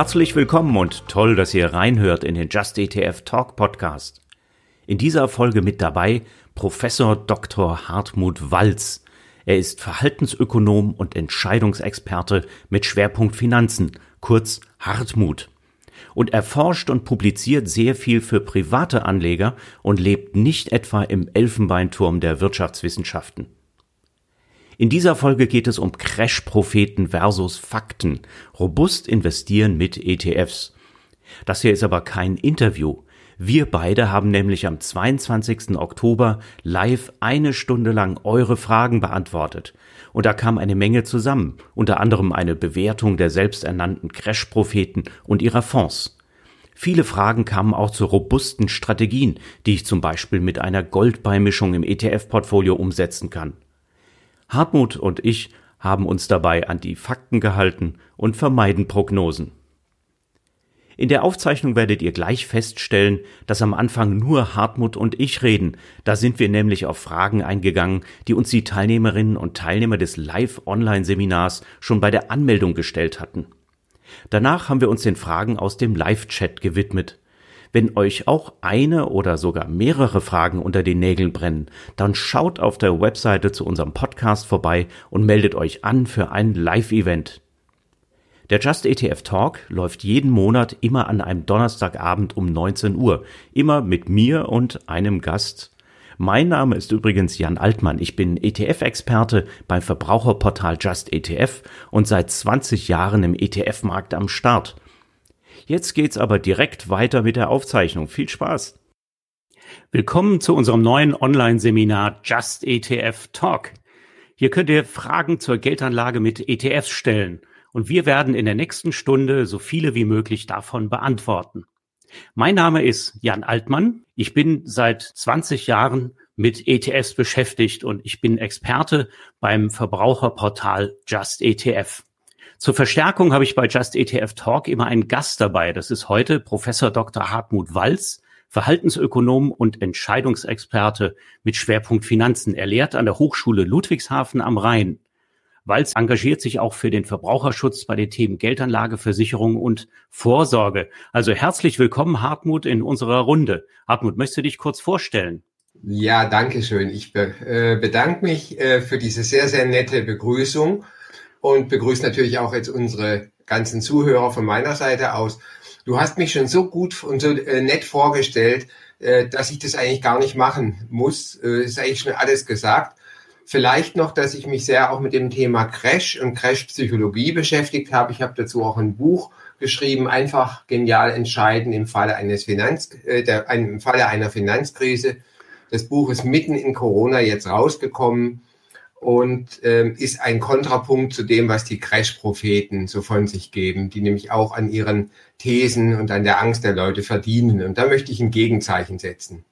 Herzlich willkommen und toll, dass ihr reinhört in den Just ETF Talk Podcast. In dieser Folge mit dabei Professor Dr. Hartmut Walz. Er ist Verhaltensökonom und Entscheidungsexperte mit Schwerpunkt Finanzen, kurz Hartmut. Und er forscht und publiziert sehr viel für private Anleger und lebt nicht etwa im Elfenbeinturm der Wirtschaftswissenschaften. In dieser Folge geht es um Crash-Propheten versus Fakten. Robust investieren mit ETFs. Das hier ist aber kein Interview. Wir beide haben nämlich am 22. Oktober live eine Stunde lang eure Fragen beantwortet. Und da kam eine Menge zusammen, unter anderem eine Bewertung der selbsternannten Crash-Propheten und ihrer Fonds. Viele Fragen kamen auch zu robusten Strategien, die ich zum Beispiel mit einer Goldbeimischung im ETF-Portfolio umsetzen kann. Hartmut und ich haben uns dabei an die Fakten gehalten und vermeiden Prognosen. In der Aufzeichnung werdet ihr gleich feststellen, dass am Anfang nur Hartmut und ich reden. Da sind wir nämlich auf Fragen eingegangen, die uns die Teilnehmerinnen und Teilnehmer des Live-Online-Seminars schon bei der Anmeldung gestellt hatten. Danach haben wir uns den Fragen aus dem Live-Chat gewidmet. Wenn euch auch eine oder sogar mehrere Fragen unter den Nägeln brennen, dann schaut auf der Webseite zu unserem Podcast vorbei und meldet euch an für ein Live-Event. Der Just ETF Talk läuft jeden Monat immer an einem Donnerstagabend um 19 Uhr, immer mit mir und einem Gast. Mein Name ist übrigens Jan Altmann. Ich bin ETF-Experte beim Verbraucherportal Just ETF und seit 20 Jahren im ETF-Markt am Start. Jetzt geht's aber direkt weiter mit der Aufzeichnung. Viel Spaß! Willkommen zu unserem neuen Online-Seminar Just ETF Talk. Hier könnt ihr Fragen zur Geldanlage mit ETFs stellen und wir werden in der nächsten Stunde so viele wie möglich davon beantworten. Mein Name ist Jan Altmann. Ich bin seit 20 Jahren mit ETFs beschäftigt und ich bin Experte beim Verbraucherportal Just ETF. Zur Verstärkung habe ich bei Just ETF Talk immer einen Gast dabei. Das ist heute Professor Dr. Hartmut Walz, Verhaltensökonom und Entscheidungsexperte mit Schwerpunkt Finanzen. Er lehrt an der Hochschule Ludwigshafen am Rhein. Walz engagiert sich auch für den Verbraucherschutz bei den Themen Geldanlage, Versicherung und Vorsorge. Also herzlich willkommen, Hartmut, in unserer Runde. Hartmut, möchtest du dich kurz vorstellen? Ja, danke schön. Ich äh, bedanke mich äh, für diese sehr, sehr nette Begrüßung und begrüße natürlich auch jetzt unsere ganzen Zuhörer von meiner Seite aus. Du hast mich schon so gut und so äh, nett vorgestellt, äh, dass ich das eigentlich gar nicht machen muss. Äh, ist eigentlich schon alles gesagt. Vielleicht noch, dass ich mich sehr auch mit dem Thema Crash und Crash-Psychologie beschäftigt habe. Ich habe dazu auch ein Buch geschrieben, einfach genial entscheiden im Falle eines Finanz, der, im Falle einer Finanzkrise. Das Buch ist mitten in Corona jetzt rausgekommen und ähm, ist ein Kontrapunkt zu dem, was die Crash-Propheten so von sich geben, die nämlich auch an ihren Thesen und an der Angst der Leute verdienen. Und da möchte ich ein Gegenzeichen setzen.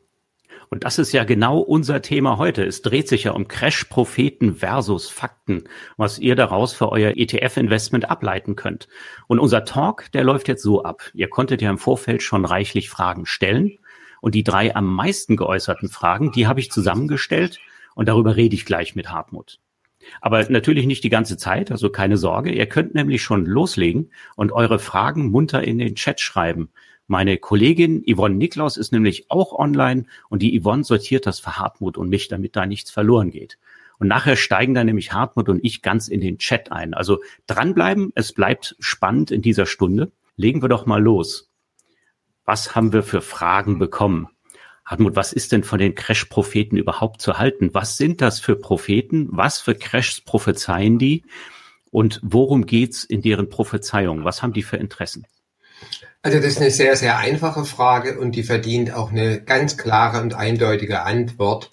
Und das ist ja genau unser Thema heute. Es dreht sich ja um Crash-Propheten versus Fakten, was ihr daraus für euer ETF-Investment ableiten könnt. Und unser Talk, der läuft jetzt so ab. Ihr konntet ja im Vorfeld schon reichlich Fragen stellen. Und die drei am meisten geäußerten Fragen, die habe ich zusammengestellt und darüber rede ich gleich mit Hartmut. Aber natürlich nicht die ganze Zeit, also keine Sorge. Ihr könnt nämlich schon loslegen und eure Fragen munter in den Chat schreiben. Meine Kollegin Yvonne Niklaus ist nämlich auch online und die Yvonne sortiert das für Hartmut und mich, damit da nichts verloren geht. Und nachher steigen dann nämlich Hartmut und ich ganz in den Chat ein. Also dranbleiben, es bleibt spannend in dieser Stunde. Legen wir doch mal los. Was haben wir für Fragen bekommen? Hartmut, was ist denn von den Crash-Propheten überhaupt zu halten? Was sind das für Propheten? Was für Crashs prophezeien die? Und worum geht's in deren Prophezeiung? Was haben die für Interessen? Also das ist eine sehr, sehr einfache Frage und die verdient auch eine ganz klare und eindeutige Antwort.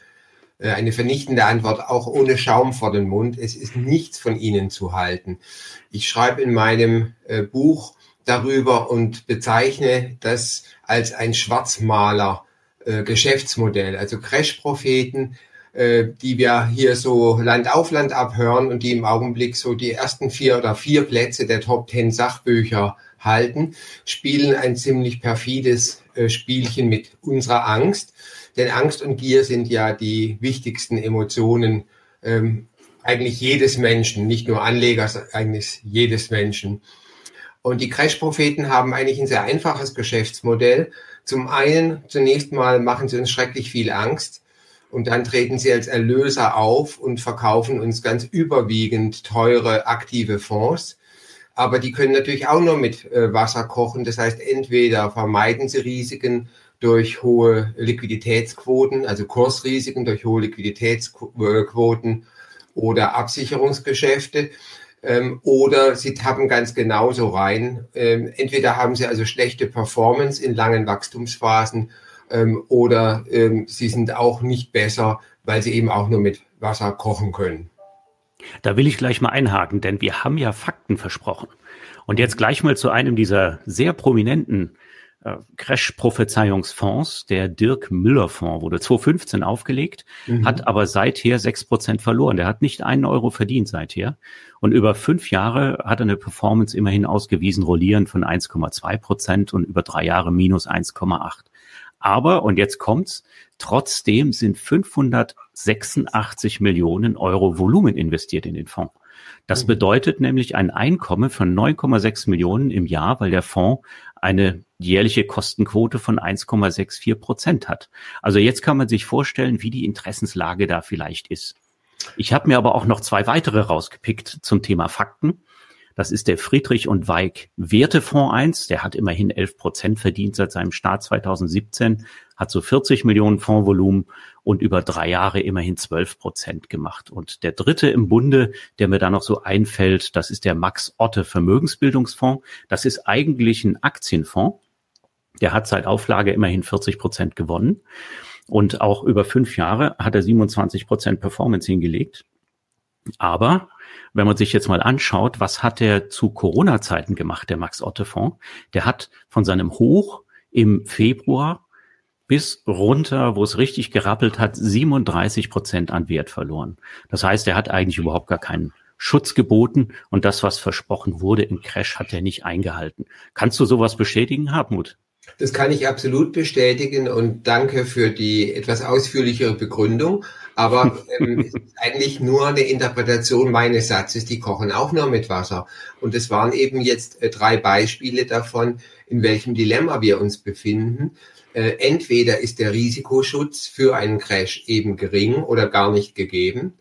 Äh, eine vernichtende Antwort, auch ohne Schaum vor den Mund. Es ist nichts von ihnen zu halten. Ich schreibe in meinem äh, Buch darüber und bezeichne das als ein Schwarzmaler äh, Geschäftsmodell. Also Crash-Propheten, äh, die wir hier so Land auf Land abhören und die im Augenblick so die ersten vier oder vier Plätze der Top Ten Sachbücher halten, spielen ein ziemlich perfides äh, Spielchen mit unserer Angst. Denn Angst und Gier sind ja die wichtigsten Emotionen ähm, eigentlich jedes Menschen, nicht nur Anlegers, eigentlich jedes Menschen. Und die Crash-Propheten haben eigentlich ein sehr einfaches Geschäftsmodell. Zum einen, zunächst mal machen sie uns schrecklich viel Angst und dann treten sie als Erlöser auf und verkaufen uns ganz überwiegend teure aktive Fonds. Aber die können natürlich auch nur mit äh, Wasser kochen. Das heißt, entweder vermeiden sie Risiken durch hohe Liquiditätsquoten, also Kursrisiken durch hohe Liquiditätsquoten oder Absicherungsgeschäfte. Ähm, oder sie tappen ganz genauso rein. Ähm, entweder haben sie also schlechte Performance in langen Wachstumsphasen ähm, oder ähm, sie sind auch nicht besser, weil sie eben auch nur mit Wasser kochen können. Da will ich gleich mal einhaken, denn wir haben ja Fakten versprochen. Und jetzt gleich mal zu einem dieser sehr prominenten Crash-Prophezeiungsfonds, der Dirk Müller-Fonds, wurde 2015 aufgelegt, mhm. hat aber seither sechs Prozent verloren. Der hat nicht einen Euro verdient seither. Und über fünf Jahre hat er eine Performance immerhin ausgewiesen, rollierend von 1,2 Prozent und über drei Jahre minus 1,8. Aber, und jetzt kommt's, trotzdem sind 586 Millionen Euro Volumen investiert in den Fonds. Das mhm. bedeutet nämlich ein Einkommen von 9,6 Millionen im Jahr, weil der Fonds eine jährliche Kostenquote von 1,64 Prozent hat. Also jetzt kann man sich vorstellen, wie die Interessenslage da vielleicht ist. Ich habe mir aber auch noch zwei weitere rausgepickt zum Thema Fakten. Das ist der Friedrich und Weig Wertefonds 1. Der hat immerhin 11 Prozent verdient seit seinem Start 2017, hat so 40 Millionen Fondsvolumen und über drei Jahre immerhin 12 Prozent gemacht. Und der dritte im Bunde, der mir da noch so einfällt, das ist der Max Otte Vermögensbildungsfonds. Das ist eigentlich ein Aktienfonds. Der hat seit Auflage immerhin 40 Prozent gewonnen. Und auch über fünf Jahre hat er 27 Prozent Performance hingelegt. Aber wenn man sich jetzt mal anschaut, was hat er zu Corona-Zeiten gemacht, der Max-Otte-Fonds? Der hat von seinem Hoch im Februar bis runter, wo es richtig gerappelt hat, 37 Prozent an Wert verloren. Das heißt, er hat eigentlich überhaupt gar keinen Schutz geboten und das, was versprochen wurde im Crash, hat er nicht eingehalten. Kannst du sowas bestätigen, Hartmut? Das kann ich absolut bestätigen und danke für die etwas ausführlichere Begründung. Aber ähm, es ist eigentlich nur eine Interpretation meines Satzes, die kochen auch nur mit Wasser. Und es waren eben jetzt äh, drei Beispiele davon, in welchem Dilemma wir uns befinden. Äh, entweder ist der Risikoschutz für einen Crash eben gering oder gar nicht gegeben.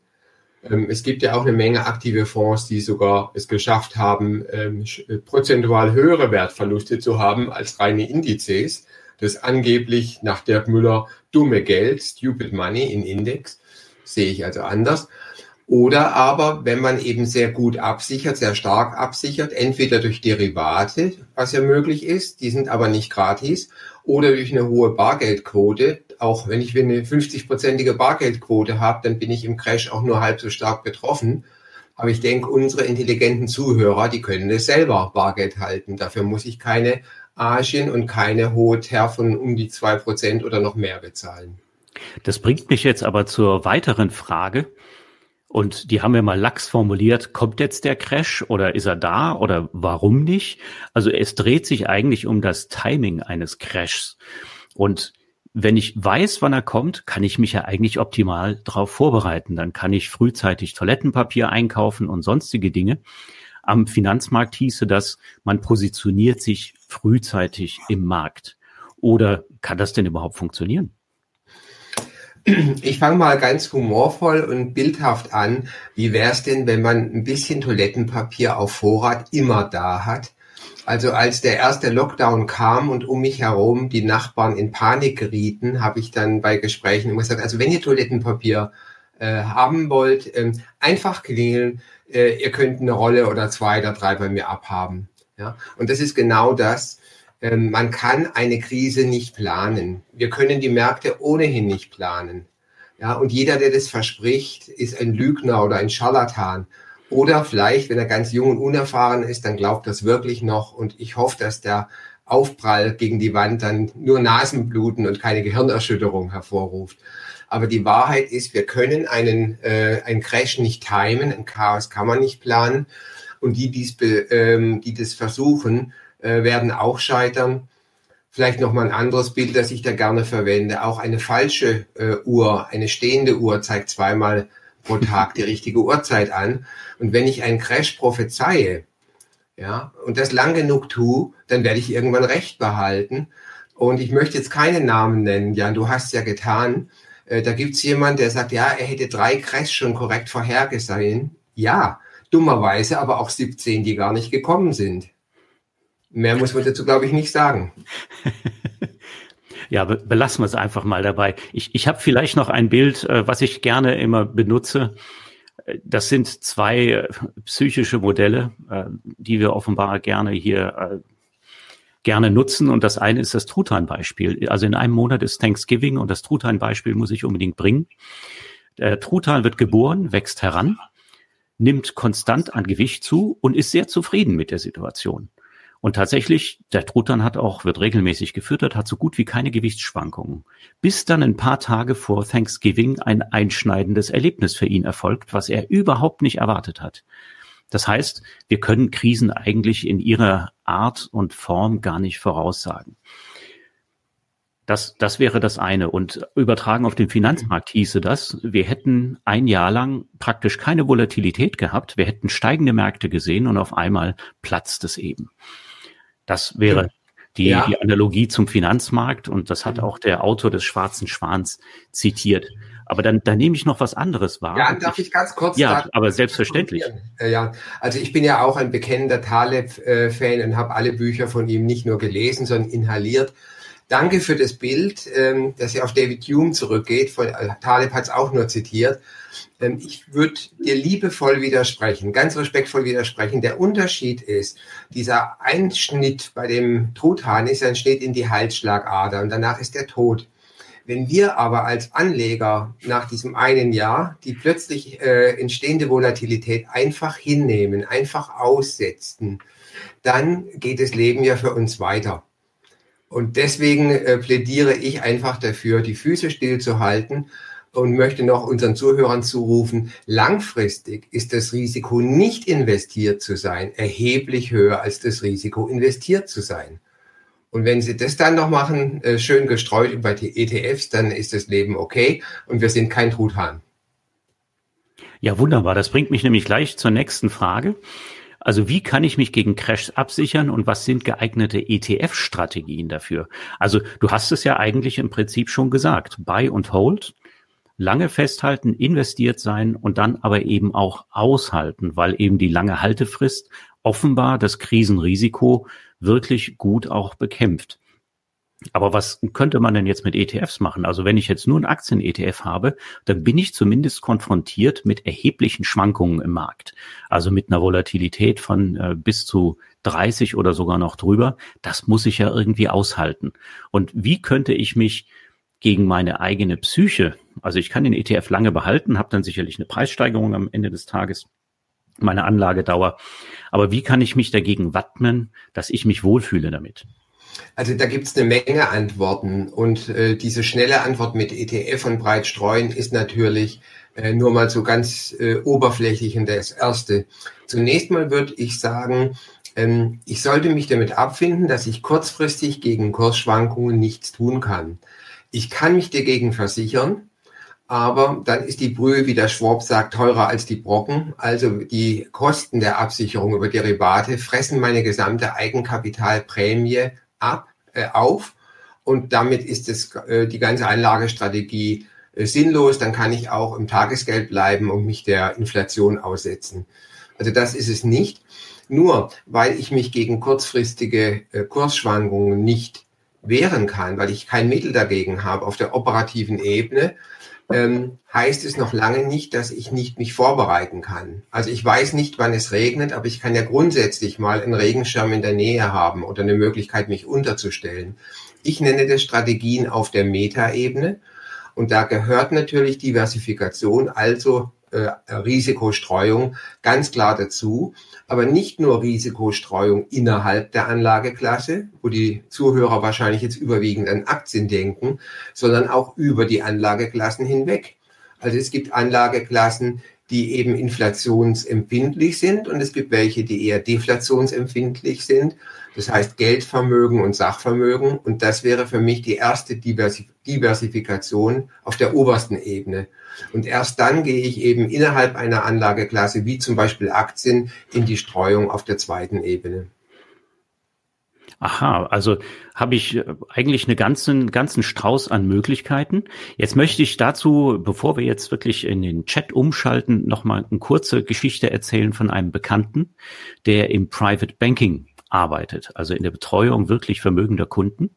Ähm, es gibt ja auch eine Menge aktive Fonds, die sogar es geschafft haben, ähm, äh, prozentual höhere Wertverluste zu haben als reine Indizes. Das angeblich nach Dirk Müller dumme Geld, Stupid Money in Index, sehe ich also anders. Oder aber, wenn man eben sehr gut absichert, sehr stark absichert, entweder durch Derivate, was ja möglich ist, die sind aber nicht gratis, oder durch eine hohe Bargeldquote. Auch wenn ich eine 50-prozentige Bargeldquote habe, dann bin ich im Crash auch nur halb so stark betroffen. Aber ich denke, unsere intelligenten Zuhörer, die können es selber Bargeld halten. Dafür muss ich keine Agien und keine hohe TER von um die zwei Prozent oder noch mehr bezahlen. Das bringt mich jetzt aber zur weiteren Frage. Und die haben wir mal lax formuliert, kommt jetzt der Crash oder ist er da oder warum nicht? Also es dreht sich eigentlich um das Timing eines Crashs. Und wenn ich weiß, wann er kommt, kann ich mich ja eigentlich optimal darauf vorbereiten. Dann kann ich frühzeitig Toilettenpapier einkaufen und sonstige Dinge. Am Finanzmarkt hieße das, man positioniert sich frühzeitig im Markt. Oder kann das denn überhaupt funktionieren? Ich fange mal ganz humorvoll und bildhaft an. Wie wäre es denn, wenn man ein bisschen Toilettenpapier auf Vorrat immer da hat? Also als der erste Lockdown kam und um mich herum die Nachbarn in Panik gerieten, habe ich dann bei Gesprächen immer gesagt, also wenn ihr Toilettenpapier äh, haben wollt, ähm, einfach klingeln, äh, ihr könnt eine Rolle oder zwei oder drei bei mir abhaben. Ja? Und das ist genau das, ähm, man kann eine Krise nicht planen. Wir können die Märkte ohnehin nicht planen. Ja, und jeder, der das verspricht, ist ein Lügner oder ein Scharlatan. Oder vielleicht, wenn er ganz jung und unerfahren ist, dann glaubt das wirklich noch. Und ich hoffe, dass der Aufprall gegen die Wand dann nur Nasenbluten und keine Gehirnerschütterung hervorruft. Aber die Wahrheit ist, wir können einen, äh, einen Crash nicht timen, ein Chaos kann man nicht planen. Und die, die's ähm, die das versuchen, äh, werden auch scheitern. Vielleicht noch mal ein anderes Bild, das ich da gerne verwende. Auch eine falsche äh, Uhr, eine stehende Uhr zeigt zweimal pro Tag die richtige Uhrzeit an. Und wenn ich einen Crash prophezeie, Ja, und das lang genug tue, dann werde ich irgendwann Recht behalten. Und ich möchte jetzt keine Namen nennen, Jan, du hast ja getan. Äh, da gibt's jemand, der sagt, ja, er hätte drei Crash schon korrekt vorhergesehen. Ja, dummerweise aber auch 17, die gar nicht gekommen sind. Mehr muss man dazu, glaube ich, nicht sagen. ja, belassen wir es einfach mal dabei. Ich, ich habe vielleicht noch ein Bild, äh, was ich gerne immer benutze. Das sind zwei äh, psychische Modelle, äh, die wir offenbar gerne hier äh, gerne nutzen. Und das eine ist das Truthahn-Beispiel. Also in einem Monat ist Thanksgiving und das Truthahn-Beispiel muss ich unbedingt bringen. Der Truthahn wird geboren, wächst heran, nimmt konstant an Gewicht zu und ist sehr zufrieden mit der Situation. Und tatsächlich, der Truthahn hat auch, wird regelmäßig gefüttert, hat so gut wie keine Gewichtsschwankungen. Bis dann ein paar Tage vor Thanksgiving ein einschneidendes Erlebnis für ihn erfolgt, was er überhaupt nicht erwartet hat. Das heißt, wir können Krisen eigentlich in ihrer Art und Form gar nicht voraussagen. Das, das wäre das eine. Und übertragen auf den Finanzmarkt hieße das, wir hätten ein Jahr lang praktisch keine Volatilität gehabt, wir hätten steigende Märkte gesehen und auf einmal platzt es eben. Das wäre die, ja. die Analogie zum Finanzmarkt und das hat auch der Autor des Schwarzen Schwans zitiert. Aber dann, dann nehme ich noch was anderes wahr. Ja, darf ich ganz kurz? Ja, aber selbstverständlich. Ja, also ich bin ja auch ein bekennender Taleb-Fan und habe alle Bücher von ihm nicht nur gelesen, sondern inhaliert. Danke für das Bild, ähm, das ja auf David Hume zurückgeht. Von, äh, Taleb hat es auch nur zitiert. Ähm, ich würde dir liebevoll widersprechen, ganz respektvoll widersprechen. Der Unterschied ist, dieser Einschnitt bei dem Truthahn ist ein Schnitt in die Halsschlagader und danach ist der tot. Wenn wir aber als Anleger nach diesem einen Jahr die plötzlich äh, entstehende Volatilität einfach hinnehmen, einfach aussetzen, dann geht das Leben ja für uns weiter. Und deswegen äh, plädiere ich einfach dafür, die Füße stillzuhalten und möchte noch unseren Zuhörern zurufen, langfristig ist das Risiko, nicht investiert zu sein, erheblich höher als das Risiko, investiert zu sein. Und wenn Sie das dann noch machen, äh, schön gestreut über die ETFs, dann ist das Leben okay und wir sind kein Truthahn. Ja, wunderbar. Das bringt mich nämlich gleich zur nächsten Frage. Also wie kann ich mich gegen Crashs absichern und was sind geeignete ETF-Strategien dafür? Also du hast es ja eigentlich im Prinzip schon gesagt. Buy und Hold lange festhalten, investiert sein und dann aber eben auch aushalten, weil eben die lange Haltefrist offenbar das Krisenrisiko wirklich gut auch bekämpft. Aber was könnte man denn jetzt mit ETFs machen? Also wenn ich jetzt nur einen Aktien-ETF habe, dann bin ich zumindest konfrontiert mit erheblichen Schwankungen im Markt. Also mit einer Volatilität von äh, bis zu 30 oder sogar noch drüber. Das muss ich ja irgendwie aushalten. Und wie könnte ich mich gegen meine eigene Psyche. Also ich kann den ETF lange behalten, habe dann sicherlich eine Preissteigerung am Ende des Tages, meine Anlagedauer. Aber wie kann ich mich dagegen wappnen, dass ich mich wohlfühle damit? Also da gibt es eine Menge Antworten und äh, diese schnelle Antwort mit ETF und breit streuen ist natürlich äh, nur mal so ganz äh, oberflächlich und das Erste. Zunächst mal würde ich sagen, ähm, ich sollte mich damit abfinden, dass ich kurzfristig gegen Kursschwankungen nichts tun kann ich kann mich dagegen versichern, aber dann ist die Brühe, wie der Schwab sagt, teurer als die Brocken. Also die Kosten der Absicherung über Derivate fressen meine gesamte Eigenkapitalprämie ab, äh, auf und damit ist es äh, die ganze Anlagestrategie äh, sinnlos. Dann kann ich auch im Tagesgeld bleiben und mich der Inflation aussetzen. Also das ist es nicht. Nur weil ich mich gegen kurzfristige äh, Kursschwankungen nicht wehren kann, weil ich kein Mittel dagegen habe auf der operativen Ebene, ähm, heißt es noch lange nicht, dass ich nicht mich vorbereiten kann. Also ich weiß nicht, wann es regnet, aber ich kann ja grundsätzlich mal einen Regenschirm in der Nähe haben oder eine Möglichkeit, mich unterzustellen. Ich nenne das Strategien auf der Metaebene und da gehört natürlich Diversifikation, also äh, Risikostreuung ganz klar dazu aber nicht nur Risikostreuung innerhalb der Anlageklasse, wo die Zuhörer wahrscheinlich jetzt überwiegend an Aktien denken, sondern auch über die Anlageklassen hinweg. Also es gibt Anlageklassen, die eben inflationsempfindlich sind und es gibt welche, die eher deflationsempfindlich sind. Das heißt Geldvermögen und Sachvermögen. Und das wäre für mich die erste Diversifikation auf der obersten Ebene. Und erst dann gehe ich eben innerhalb einer Anlageklasse, wie zum Beispiel Aktien, in die Streuung auf der zweiten Ebene. Aha, also habe ich äh, eigentlich einen ganzen, ganzen Strauß an Möglichkeiten. Jetzt möchte ich dazu, bevor wir jetzt wirklich in den Chat umschalten, nochmal eine kurze Geschichte erzählen von einem Bekannten, der im Private Banking arbeitet, also in der Betreuung wirklich vermögender Kunden.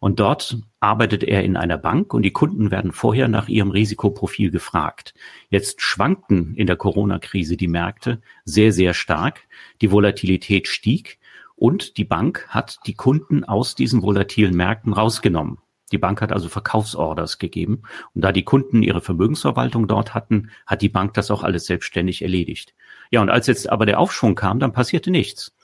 Und dort arbeitet er in einer Bank und die Kunden werden vorher nach ihrem Risikoprofil gefragt. Jetzt schwankten in der Corona-Krise die Märkte sehr, sehr stark. Die Volatilität stieg und die Bank hat die Kunden aus diesen volatilen Märkten rausgenommen. Die Bank hat also Verkaufsorders gegeben. Und da die Kunden ihre Vermögensverwaltung dort hatten, hat die Bank das auch alles selbstständig erledigt. Ja, und als jetzt aber der Aufschwung kam, dann passierte nichts.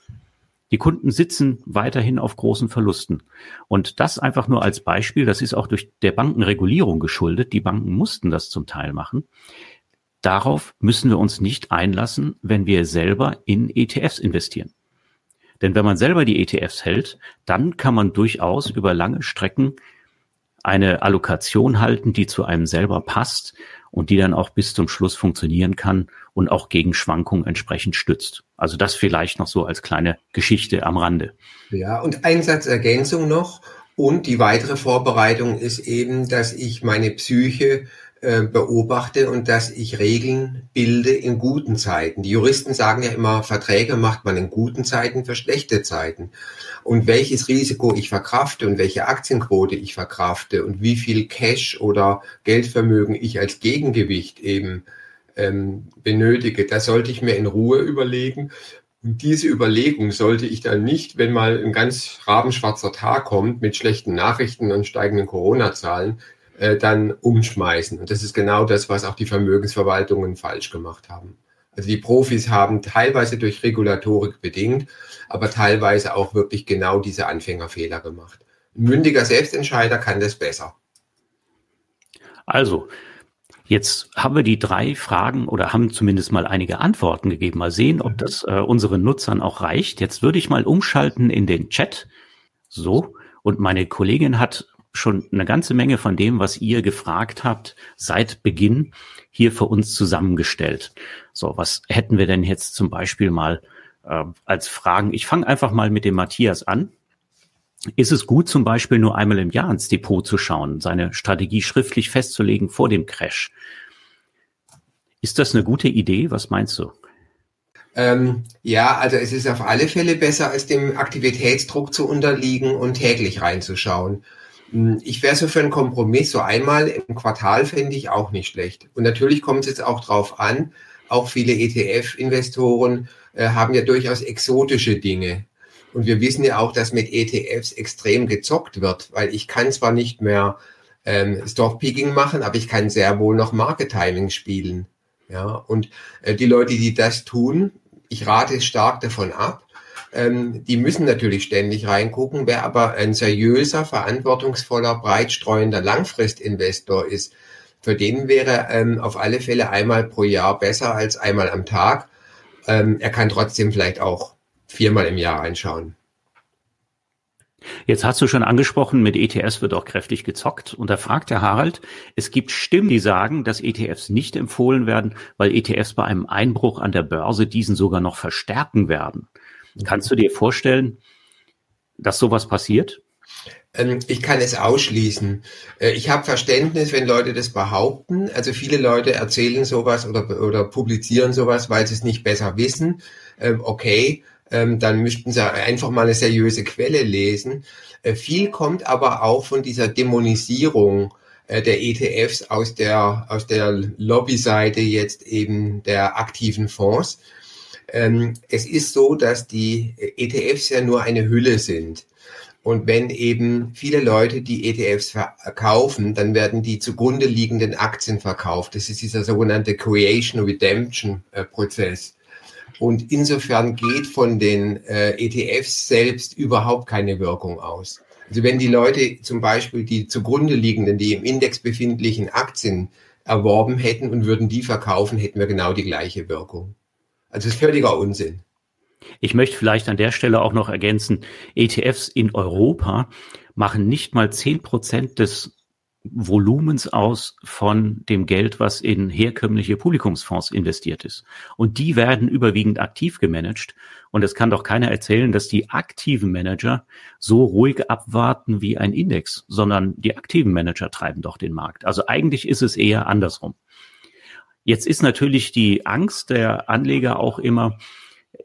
Die Kunden sitzen weiterhin auf großen Verlusten. Und das einfach nur als Beispiel, das ist auch durch der Bankenregulierung geschuldet. Die Banken mussten das zum Teil machen. Darauf müssen wir uns nicht einlassen, wenn wir selber in ETFs investieren. Denn wenn man selber die ETFs hält, dann kann man durchaus über lange Strecken eine Allokation halten, die zu einem selber passt und die dann auch bis zum Schluss funktionieren kann und auch gegen Schwankungen entsprechend stützt. Also das vielleicht noch so als kleine Geschichte am Rande. Ja, und ein Satz Ergänzung noch. Und die weitere Vorbereitung ist eben, dass ich meine Psyche beobachte und dass ich Regeln bilde in guten Zeiten. Die Juristen sagen ja immer, Verträge macht man in guten Zeiten für schlechte Zeiten. Und welches Risiko ich verkrafte und welche Aktienquote ich verkrafte und wie viel Cash oder Geldvermögen ich als Gegengewicht eben ähm, benötige, das sollte ich mir in Ruhe überlegen. Und diese Überlegung sollte ich dann nicht, wenn mal ein ganz rabenschwarzer Tag kommt mit schlechten Nachrichten und steigenden Corona-Zahlen, äh, dann umschmeißen. Und das ist genau das, was auch die Vermögensverwaltungen falsch gemacht haben. Also die Profis haben teilweise durch Regulatorik bedingt, aber teilweise auch wirklich genau diese Anfängerfehler gemacht. Ein mündiger Selbstentscheider kann das besser. Also, Jetzt haben wir die drei Fragen oder haben zumindest mal einige Antworten gegeben. Mal sehen, ob mhm. das äh, unseren Nutzern auch reicht. Jetzt würde ich mal umschalten in den Chat. So. Und meine Kollegin hat schon eine ganze Menge von dem, was ihr gefragt habt, seit Beginn hier für uns zusammengestellt. So, was hätten wir denn jetzt zum Beispiel mal äh, als Fragen? Ich fange einfach mal mit dem Matthias an. Ist es gut, zum Beispiel nur einmal im Jahr ins Depot zu schauen, seine Strategie schriftlich festzulegen vor dem Crash? Ist das eine gute Idee? Was meinst du? Ähm, ja, also es ist auf alle Fälle besser, als dem Aktivitätsdruck zu unterliegen und täglich reinzuschauen. Hm, ich wäre so für einen Kompromiss, so einmal im Quartal fände ich auch nicht schlecht. Und natürlich kommt es jetzt auch drauf an, auch viele ETF-Investoren äh, haben ja durchaus exotische Dinge. Und wir wissen ja auch, dass mit ETFs extrem gezockt wird, weil ich kann zwar nicht mehr ähm, Stockpicking machen, aber ich kann sehr wohl noch Market Timing spielen. Ja, und äh, die Leute, die das tun, ich rate stark davon ab, ähm, die müssen natürlich ständig reingucken. Wer aber ein seriöser, verantwortungsvoller, breitstreuender Langfristinvestor ist, für den wäre ähm, auf alle Fälle einmal pro Jahr besser als einmal am Tag. Ähm, er kann trotzdem vielleicht auch viermal im Jahr einschauen. Jetzt hast du schon angesprochen, mit ETFs wird auch kräftig gezockt. Und da fragt der Harald, es gibt Stimmen, die sagen, dass ETFs nicht empfohlen werden, weil ETFs bei einem Einbruch an der Börse diesen sogar noch verstärken werden. Kannst du dir vorstellen, dass sowas passiert? Ähm, ich kann es ausschließen. Äh, ich habe Verständnis, wenn Leute das behaupten. Also viele Leute erzählen sowas oder, oder publizieren sowas, weil sie es nicht besser wissen. Ähm, okay, ähm, dann müssten sie einfach mal eine seriöse Quelle lesen. Äh, viel kommt aber auch von dieser Dämonisierung äh, der ETFs aus der, aus der Lobbyseite jetzt eben der aktiven Fonds. Ähm, es ist so, dass die ETFs ja nur eine Hülle sind. Und wenn eben viele Leute die ETFs verkaufen, dann werden die zugrunde liegenden Aktien verkauft. Das ist dieser sogenannte Creation Redemption äh, Prozess. Und insofern geht von den äh, ETFs selbst überhaupt keine Wirkung aus. Also wenn die Leute zum Beispiel die zugrunde liegenden, die im Index befindlichen Aktien erworben hätten und würden die verkaufen, hätten wir genau die gleiche Wirkung. Also es ist völliger Unsinn. Ich möchte vielleicht an der Stelle auch noch ergänzen, ETFs in Europa machen nicht mal zehn Prozent des Volumens aus von dem Geld, was in herkömmliche Publikumsfonds investiert ist. Und die werden überwiegend aktiv gemanagt. Und es kann doch keiner erzählen, dass die aktiven Manager so ruhig abwarten wie ein Index, sondern die aktiven Manager treiben doch den Markt. Also eigentlich ist es eher andersrum. Jetzt ist natürlich die Angst der Anleger auch immer,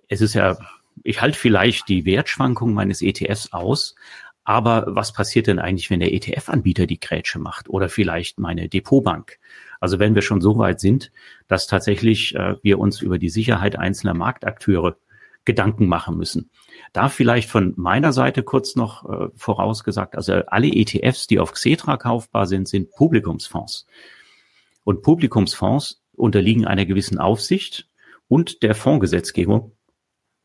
es ist ja, ich halte vielleicht die Wertschwankung meines ETFs aus, aber was passiert denn eigentlich, wenn der ETF-Anbieter die Grätsche macht oder vielleicht meine Depotbank? Also wenn wir schon so weit sind, dass tatsächlich äh, wir uns über die Sicherheit einzelner Marktakteure Gedanken machen müssen. Da vielleicht von meiner Seite kurz noch äh, vorausgesagt, also alle ETFs, die auf Xetra kaufbar sind, sind Publikumsfonds. Und Publikumsfonds unterliegen einer gewissen Aufsicht und der Fondsgesetzgebung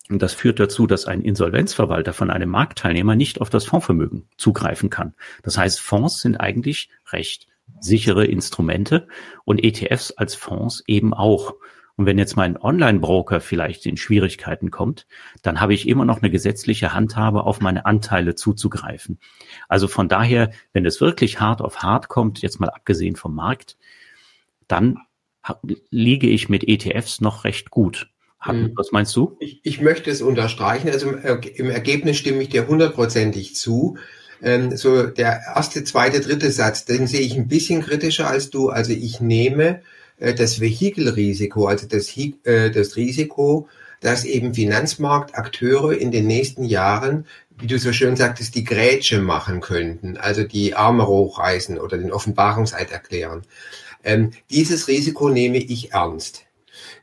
und das führt dazu, dass ein Insolvenzverwalter von einem Marktteilnehmer nicht auf das Fondsvermögen zugreifen kann. Das heißt, Fonds sind eigentlich recht sichere Instrumente und ETFs als Fonds eben auch. Und wenn jetzt mein Online-Broker vielleicht in Schwierigkeiten kommt, dann habe ich immer noch eine gesetzliche Handhabe, auf meine Anteile zuzugreifen. Also von daher, wenn es wirklich hart auf hart kommt, jetzt mal abgesehen vom Markt, dann liege ich mit ETFs noch recht gut. Hm. Was meinst du? Ich, ich möchte es unterstreichen. Also im, Ergebnis stimme ich dir hundertprozentig zu. Ähm, so der erste, zweite, dritte Satz, den sehe ich ein bisschen kritischer als du. Also ich nehme äh, das Vehikelrisiko, also das, äh, das Risiko, dass eben Finanzmarktakteure in den nächsten Jahren, wie du so schön sagtest, die Grätsche machen könnten, also die Arme hochreißen oder den Offenbarungseid erklären. Ähm, dieses Risiko nehme ich ernst.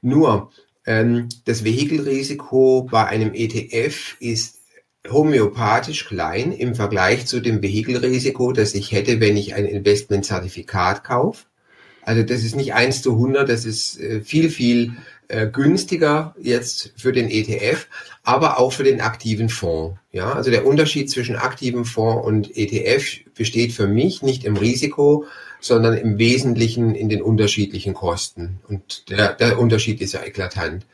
Nur, ähm, das Vehikelrisiko bei einem ETF ist homöopathisch klein im Vergleich zu dem Vehikelrisiko, das ich hätte, wenn ich ein Investmentzertifikat kaufe. Also das ist nicht eins zu 100, das ist äh, viel, viel äh, günstiger jetzt für den ETF, aber auch für den aktiven Fonds. Ja, also der Unterschied zwischen aktivem Fonds und ETF besteht für mich nicht im Risiko, sondern im Wesentlichen in den unterschiedlichen Kosten. Und der, der Unterschied ist ja eklatant.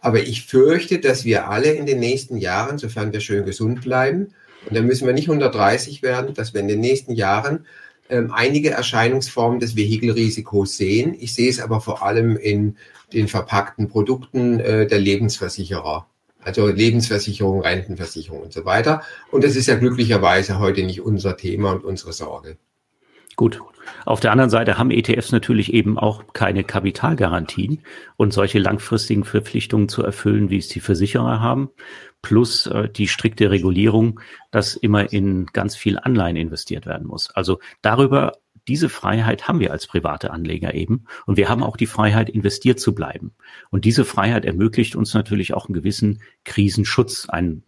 Aber ich fürchte, dass wir alle in den nächsten Jahren, sofern wir schön gesund bleiben, und da müssen wir nicht 130 werden, dass wir in den nächsten Jahren ähm, einige Erscheinungsformen des Vehikelrisikos sehen. Ich sehe es aber vor allem in den verpackten Produkten äh, der Lebensversicherer. Also Lebensversicherung, Rentenversicherung und so weiter. Und das ist ja glücklicherweise heute nicht unser Thema und unsere Sorge. Gut. Auf der anderen Seite haben ETFs natürlich eben auch keine Kapitalgarantien und solche langfristigen Verpflichtungen zu erfüllen, wie es die Versicherer haben, plus äh, die strikte Regulierung, dass immer in ganz viel Anleihen investiert werden muss. Also darüber, diese Freiheit haben wir als private Anleger eben und wir haben auch die Freiheit, investiert zu bleiben. Und diese Freiheit ermöglicht uns natürlich auch einen gewissen Krisenschutz, ein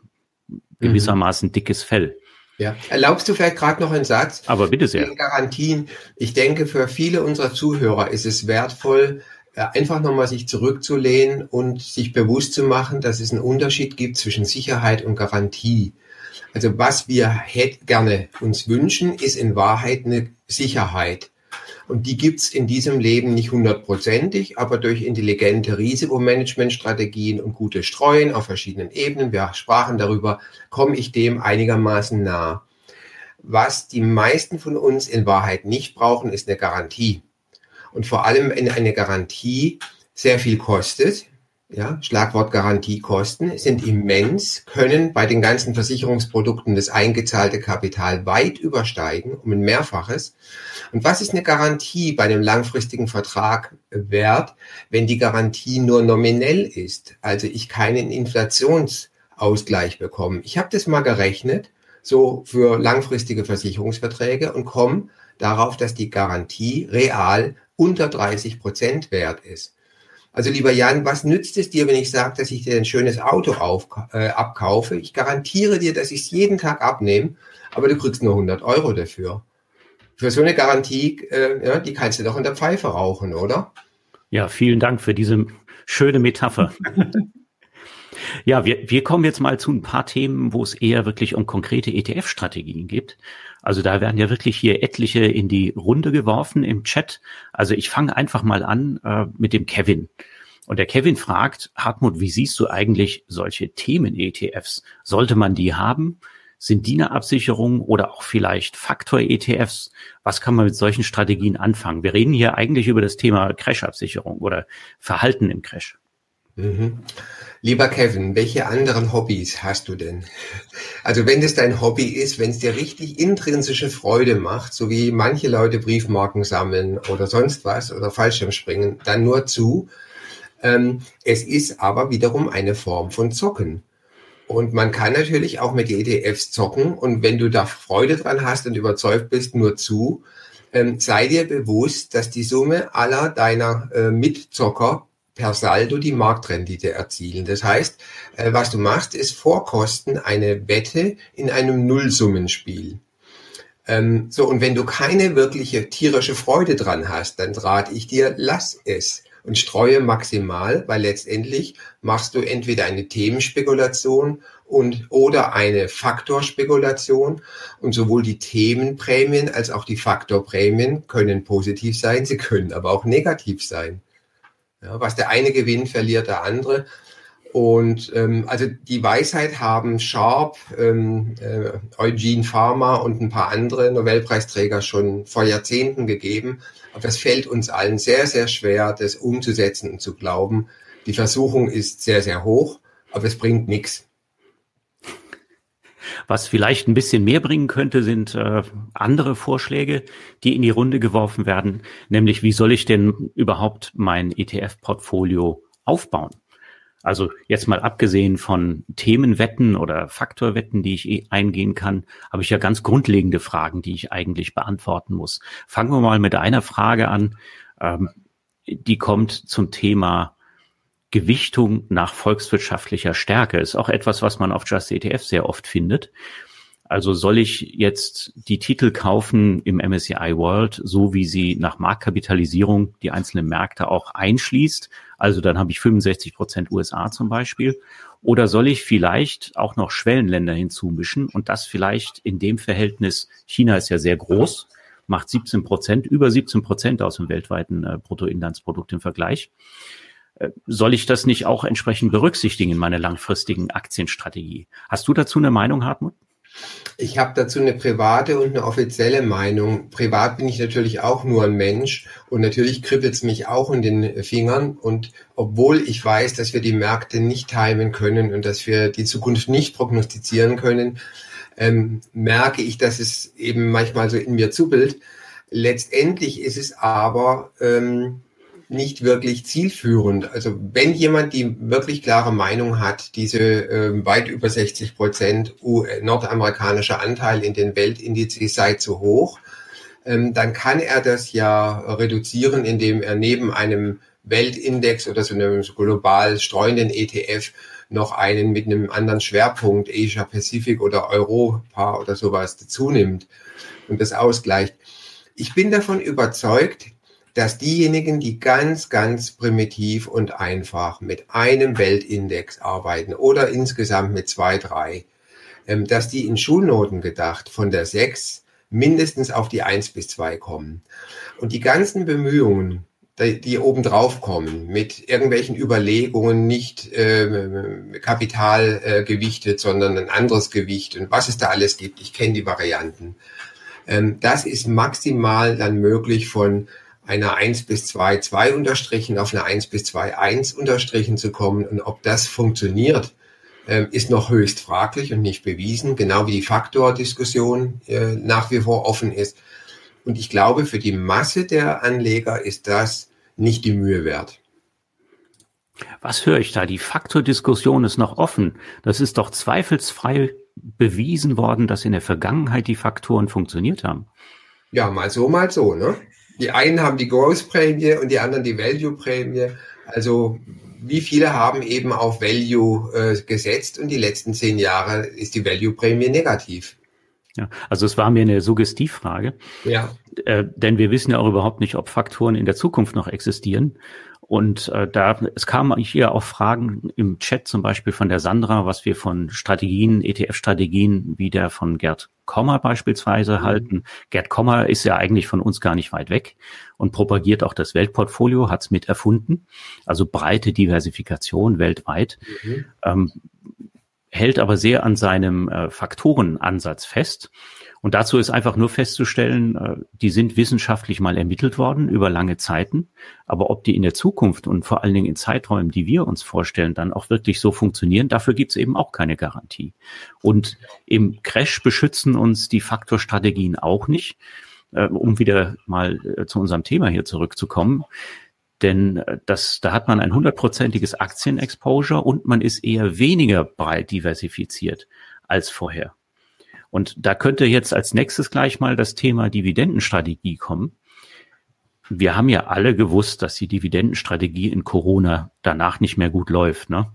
mhm. gewissermaßen dickes Fell. Ja, erlaubst du vielleicht gerade noch einen Satz? Aber bitte sehr. Garantien. Ich denke, für viele unserer Zuhörer ist es wertvoll, äh, einfach nochmal sich zurückzulehnen und sich bewusst zu machen, dass es einen Unterschied gibt zwischen Sicherheit und Garantie. Also was wir gerne uns wünschen, ist in Wahrheit eine Sicherheit. Und die gibt's in diesem Leben nicht hundertprozentig, aber durch intelligente Risikomanagementstrategien und gute Streuen auf verschiedenen Ebenen, wir sprachen darüber, komme ich dem einigermaßen nah. Was die meisten von uns in Wahrheit nicht brauchen, ist eine Garantie. Und vor allem, wenn eine Garantie sehr viel kostet, ja, Schlagwort Garantiekosten sind immens, können bei den ganzen Versicherungsprodukten das eingezahlte Kapital weit übersteigen, um ein Mehrfaches. Und was ist eine Garantie bei einem langfristigen Vertrag wert, wenn die Garantie nur nominell ist? Also ich keinen Inflationsausgleich bekomme. Ich habe das mal gerechnet, so für langfristige Versicherungsverträge und komme darauf, dass die Garantie real unter 30 Prozent wert ist. Also lieber Jan, was nützt es dir, wenn ich sage, dass ich dir ein schönes Auto auf, äh, abkaufe? Ich garantiere dir, dass ich es jeden Tag abnehme, aber du kriegst nur 100 Euro dafür. Für so eine Garantie, äh, ja, die kannst du doch in der Pfeife rauchen, oder? Ja, vielen Dank für diese schöne Metapher. Ja, wir, wir kommen jetzt mal zu ein paar Themen, wo es eher wirklich um konkrete ETF-Strategien geht. Also da werden ja wirklich hier etliche in die Runde geworfen im Chat. Also ich fange einfach mal an äh, mit dem Kevin. Und der Kevin fragt, Hartmut, wie siehst du eigentlich solche Themen-ETFs? Sollte man die haben? Sind die eine Absicherung oder auch vielleicht Faktor-ETFs? Was kann man mit solchen Strategien anfangen? Wir reden hier eigentlich über das Thema Crash-Absicherung oder Verhalten im Crash. Mhm. Lieber Kevin, welche anderen Hobbys hast du denn? Also wenn das dein Hobby ist, wenn es dir richtig intrinsische Freude macht, so wie manche Leute Briefmarken sammeln oder sonst was oder Fallschirmspringen, dann nur zu. Ähm, es ist aber wiederum eine Form von Zocken. Und man kann natürlich auch mit ETFs zocken. Und wenn du da Freude dran hast und überzeugt bist, nur zu, ähm, sei dir bewusst, dass die Summe aller deiner äh, Mitzocker per Saldo die Marktrendite erzielen. Das heißt, äh, was du machst, ist Vorkosten eine Wette in einem Nullsummenspiel. Ähm, so, und wenn du keine wirkliche tierische Freude dran hast, dann rate ich dir, lass es und streue maximal, weil letztendlich machst du entweder eine Themenspekulation und oder eine Faktorspekulation und sowohl die Themenprämien als auch die Faktorprämien können positiv sein, sie können aber auch negativ sein. Ja, was der eine gewinnt, verliert der andere. Und ähm, also die Weisheit haben Sharp, ähm, äh, Eugene Pharma und ein paar andere Nobelpreisträger schon vor Jahrzehnten gegeben. Aber es fällt uns allen sehr, sehr schwer, das umzusetzen und zu glauben. Die Versuchung ist sehr, sehr hoch, aber es bringt nichts. Was vielleicht ein bisschen mehr bringen könnte, sind äh, andere Vorschläge, die in die Runde geworfen werden, nämlich wie soll ich denn überhaupt mein ETF-Portfolio aufbauen? Also jetzt mal abgesehen von Themenwetten oder Faktorwetten, die ich eh eingehen kann, habe ich ja ganz grundlegende Fragen, die ich eigentlich beantworten muss. Fangen wir mal mit einer Frage an, ähm, die kommt zum Thema Gewichtung nach volkswirtschaftlicher Stärke ist auch etwas, was man auf Just ETF sehr oft findet. Also soll ich jetzt die Titel kaufen im MSCI World, so wie sie nach Marktkapitalisierung die einzelnen Märkte auch einschließt? Also dann habe ich 65 Prozent USA zum Beispiel. Oder soll ich vielleicht auch noch Schwellenländer hinzumischen und das vielleicht in dem Verhältnis, China ist ja sehr groß, macht 17 Prozent, über 17 Prozent aus dem weltweiten äh, Bruttoinlandsprodukt im Vergleich. Soll ich das nicht auch entsprechend berücksichtigen in meiner langfristigen Aktienstrategie? Hast du dazu eine Meinung, Hartmut? Ich habe dazu eine private und eine offizielle Meinung. Privat bin ich natürlich auch nur ein Mensch und natürlich kribbelt es mich auch in den Fingern. Und obwohl ich weiß, dass wir die Märkte nicht timen können und dass wir die Zukunft nicht prognostizieren können, ähm, merke ich, dass es eben manchmal so in mir zuppelt. Letztendlich ist es aber ähm, nicht wirklich zielführend. Also wenn jemand die wirklich klare Meinung hat, diese äh, weit über 60 Prozent nordamerikanischer Anteil in den Weltindizes sei zu hoch, ähm, dann kann er das ja reduzieren, indem er neben einem Weltindex oder so einem global streuenden ETF noch einen mit einem anderen Schwerpunkt, Asia Pacific oder Europa oder sowas dazu und das ausgleicht. Ich bin davon überzeugt, dass diejenigen, die ganz, ganz primitiv und einfach mit einem Weltindex arbeiten oder insgesamt mit zwei, drei, ähm, dass die in Schulnoten gedacht von der sechs mindestens auf die eins bis zwei kommen. Und die ganzen Bemühungen, die, die obendrauf kommen, mit irgendwelchen Überlegungen, nicht äh, Kapital äh, gewichtet, sondern ein anderes Gewicht und was es da alles gibt, ich kenne die Varianten. Ähm, das ist maximal dann möglich von einer 1 bis 2 2 unterstrichen auf eine 1 bis 2 1 unterstrichen zu kommen. Und ob das funktioniert, äh, ist noch höchst fraglich und nicht bewiesen, genau wie die Faktordiskussion äh, nach wie vor offen ist. Und ich glaube, für die Masse der Anleger ist das nicht die Mühe wert. Was höre ich da? Die Faktordiskussion ist noch offen. Das ist doch zweifelsfrei bewiesen worden, dass in der Vergangenheit die Faktoren funktioniert haben. Ja, mal so, mal so, ne? Die einen haben die Growth-Prämie und die anderen die Value-Prämie. Also wie viele haben eben auf Value äh, gesetzt und die letzten zehn Jahre ist die Value-Prämie negativ. Ja, also es war mir eine Suggestivfrage. Ja. Äh, denn wir wissen ja auch überhaupt nicht, ob Faktoren in der Zukunft noch existieren. Und äh, da, es kamen hier auch Fragen im Chat zum Beispiel von der Sandra, was wir von Strategien, ETF-Strategien wie der von Gerd Kommer beispielsweise mhm. halten. Gerd Kommer ist ja eigentlich von uns gar nicht weit weg und propagiert auch das Weltportfolio, hat es mit erfunden, also breite Diversifikation weltweit. Mhm. Ähm, hält aber sehr an seinem äh, Faktorenansatz fest und dazu ist einfach nur festzustellen, äh, die sind wissenschaftlich mal ermittelt worden über lange Zeiten. Aber ob die in der Zukunft und vor allen Dingen in Zeiträumen, die wir uns vorstellen, dann auch wirklich so funktionieren, dafür gibt es eben auch keine Garantie. Und im Crash beschützen uns die Faktorstrategien auch nicht, äh, um wieder mal äh, zu unserem Thema hier zurückzukommen. Denn das, da hat man ein hundertprozentiges Aktienexposure und man ist eher weniger breit diversifiziert als vorher. Und da könnte jetzt als nächstes gleich mal das Thema Dividendenstrategie kommen. Wir haben ja alle gewusst, dass die Dividendenstrategie in Corona danach nicht mehr gut läuft. Ne?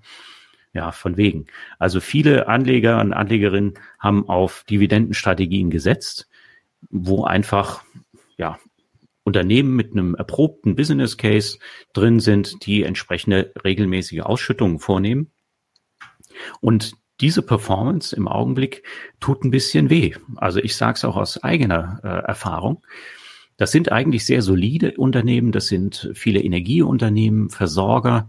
Ja, von wegen. Also viele Anleger und Anlegerinnen haben auf Dividendenstrategien gesetzt, wo einfach ja Unternehmen mit einem erprobten Business Case drin sind, die entsprechende regelmäßige Ausschüttungen vornehmen. Und diese Performance im Augenblick tut ein bisschen weh. Also ich sage es auch aus eigener äh, Erfahrung. Das sind eigentlich sehr solide Unternehmen, das sind viele Energieunternehmen, Versorger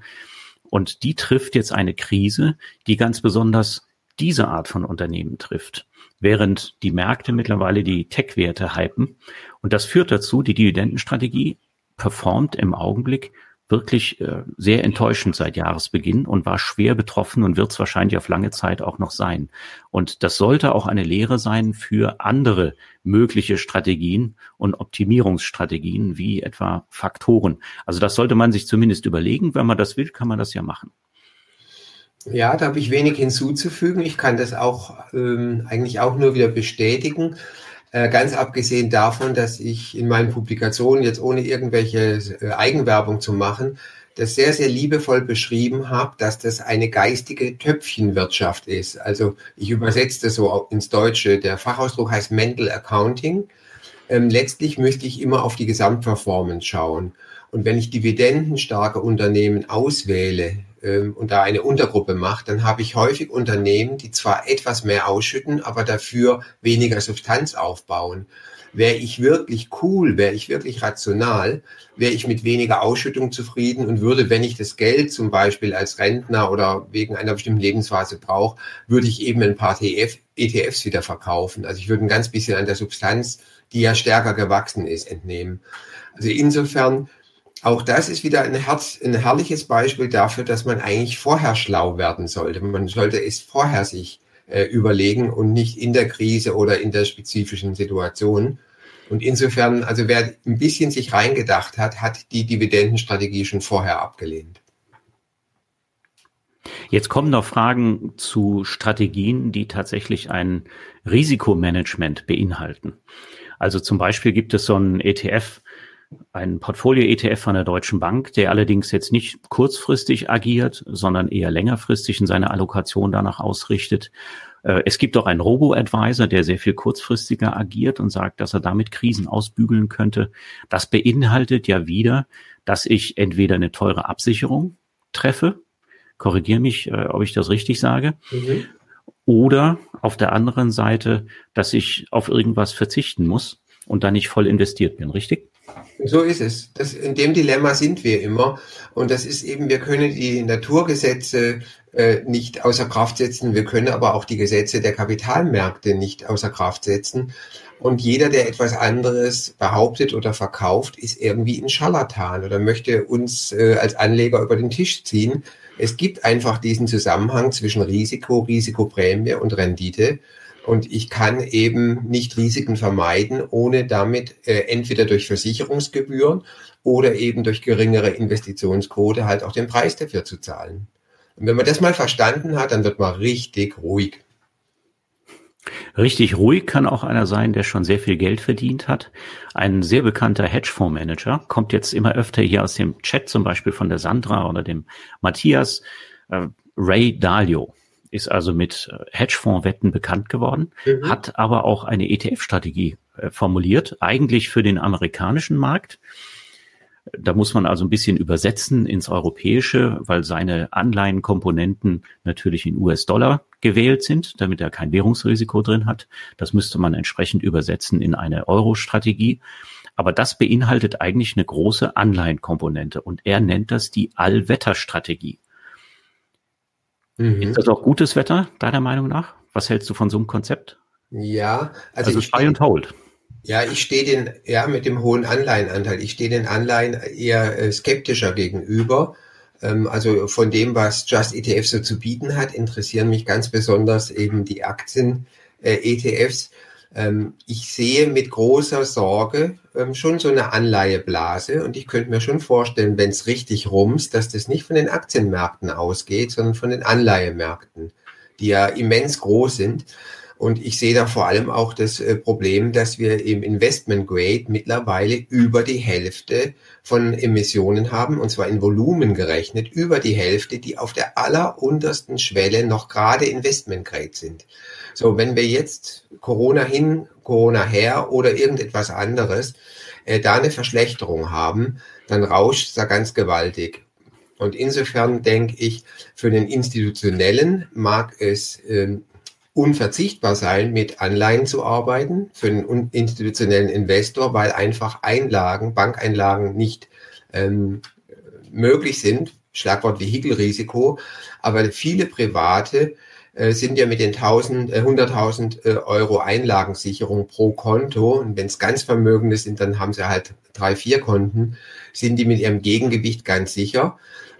und die trifft jetzt eine Krise, die ganz besonders diese Art von Unternehmen trifft, während die Märkte mittlerweile die Tech-Werte hypen. Und das führt dazu, die Dividendenstrategie performt im Augenblick wirklich äh, sehr enttäuschend seit Jahresbeginn und war schwer betroffen und wird es wahrscheinlich auf lange Zeit auch noch sein. Und das sollte auch eine Lehre sein für andere mögliche Strategien und Optimierungsstrategien wie etwa Faktoren. Also das sollte man sich zumindest überlegen. Wenn man das will, kann man das ja machen. Ja, da habe ich wenig hinzuzufügen. Ich kann das auch ähm, eigentlich auch nur wieder bestätigen. Äh, ganz abgesehen davon, dass ich in meinen Publikationen jetzt ohne irgendwelche äh, Eigenwerbung zu machen, das sehr, sehr liebevoll beschrieben habe, dass das eine geistige Töpfchenwirtschaft ist. Also ich übersetze das so ins Deutsche. Der Fachausdruck heißt Mental Accounting. Ähm, letztlich müsste ich immer auf die Gesamtperformance schauen. Und wenn ich dividendenstarke Unternehmen auswähle, ähm, und da eine Untergruppe macht, dann habe ich häufig Unternehmen, die zwar etwas mehr ausschütten, aber dafür weniger Substanz aufbauen. Wäre ich wirklich cool, wäre ich wirklich rational, wäre ich mit weniger Ausschüttung zufrieden und würde, wenn ich das Geld zum Beispiel als Rentner oder wegen einer bestimmten Lebensphase brauche, würde ich eben ein paar TF, ETFs wieder verkaufen. Also ich würde ein ganz bisschen an der Substanz, die ja stärker gewachsen ist, entnehmen. Also insofern auch das ist wieder ein, Herz, ein herrliches Beispiel dafür, dass man eigentlich vorher schlau werden sollte. Man sollte es vorher sich äh, überlegen und nicht in der Krise oder in der spezifischen Situation. Und insofern, also wer ein bisschen sich reingedacht hat, hat die Dividendenstrategie schon vorher abgelehnt. Jetzt kommen noch Fragen zu Strategien, die tatsächlich ein Risikomanagement beinhalten. Also zum Beispiel gibt es so einen ETF, ein Portfolio-ETF von der Deutschen Bank, der allerdings jetzt nicht kurzfristig agiert, sondern eher längerfristig in seiner Allokation danach ausrichtet. Äh, es gibt auch einen Robo-Advisor, der sehr viel kurzfristiger agiert und sagt, dass er damit Krisen ausbügeln könnte. Das beinhaltet ja wieder, dass ich entweder eine teure Absicherung treffe, korrigiere mich, äh, ob ich das richtig sage, mhm. oder auf der anderen Seite, dass ich auf irgendwas verzichten muss und dann nicht voll investiert bin, richtig? So ist es. Das, in dem Dilemma sind wir immer. Und das ist eben, wir können die Naturgesetze äh, nicht außer Kraft setzen, wir können aber auch die Gesetze der Kapitalmärkte nicht außer Kraft setzen. Und jeder, der etwas anderes behauptet oder verkauft, ist irgendwie ein Scharlatan oder möchte uns äh, als Anleger über den Tisch ziehen. Es gibt einfach diesen Zusammenhang zwischen Risiko, Risikoprämie und Rendite. Und ich kann eben nicht Risiken vermeiden, ohne damit äh, entweder durch Versicherungsgebühren oder eben durch geringere Investitionsquote halt auch den Preis dafür zu zahlen. Und wenn man das mal verstanden hat, dann wird man richtig ruhig. Richtig ruhig kann auch einer sein, der schon sehr viel Geld verdient hat. Ein sehr bekannter Hedgefondsmanager kommt jetzt immer öfter hier aus dem Chat, zum Beispiel von der Sandra oder dem Matthias. Äh, Ray Dalio ist also mit äh, Hedgefonds-Wetten bekannt geworden, mhm. hat aber auch eine ETF-Strategie äh, formuliert, eigentlich für den amerikanischen Markt. Da muss man also ein bisschen übersetzen ins Europäische, weil seine Anleihenkomponenten natürlich in US-Dollar gewählt sind, damit er kein Währungsrisiko drin hat. Das müsste man entsprechend übersetzen in eine Euro-Strategie. Aber das beinhaltet eigentlich eine große Anleihenkomponente und er nennt das die Allwetterstrategie. Mhm. Ist das auch gutes Wetter, deiner Meinung nach? Was hältst du von so einem Konzept? Ja, also, also Buy and Hold. Ja, ich stehe den, ja, mit dem hohen Anleihenanteil, ich stehe den Anleihen eher äh, skeptischer gegenüber. Ähm, also von dem, was Just ETF so zu bieten hat, interessieren mich ganz besonders eben die Aktien-ETFs. Äh, ähm, ich sehe mit großer Sorge ähm, schon so eine Anleiheblase und ich könnte mir schon vorstellen, wenn es richtig rumst, dass das nicht von den Aktienmärkten ausgeht, sondern von den Anleihemärkten, die ja immens groß sind. Und ich sehe da vor allem auch das äh, Problem, dass wir im Investment Grade mittlerweile über die Hälfte von Emissionen haben, und zwar in Volumen gerechnet, über die Hälfte, die auf der alleruntersten Schwelle noch gerade Investment Grade sind. So, wenn wir jetzt Corona hin, Corona her oder irgendetwas anderes, äh, da eine Verschlechterung haben, dann rauscht es da ganz gewaltig. Und insofern denke ich, für den Institutionellen mag es äh, unverzichtbar sein, mit Anleihen zu arbeiten für einen institutionellen Investor, weil einfach Einlagen, Bankeinlagen nicht ähm, möglich sind. Schlagwort Vehikelrisiko. Aber viele Private sind ja mit den 1000, äh, 100.000 äh, Euro Einlagensicherung pro Konto. Und wenn es ganz Vermögende sind, dann haben sie halt drei, vier Konten, sind die mit ihrem Gegengewicht ganz sicher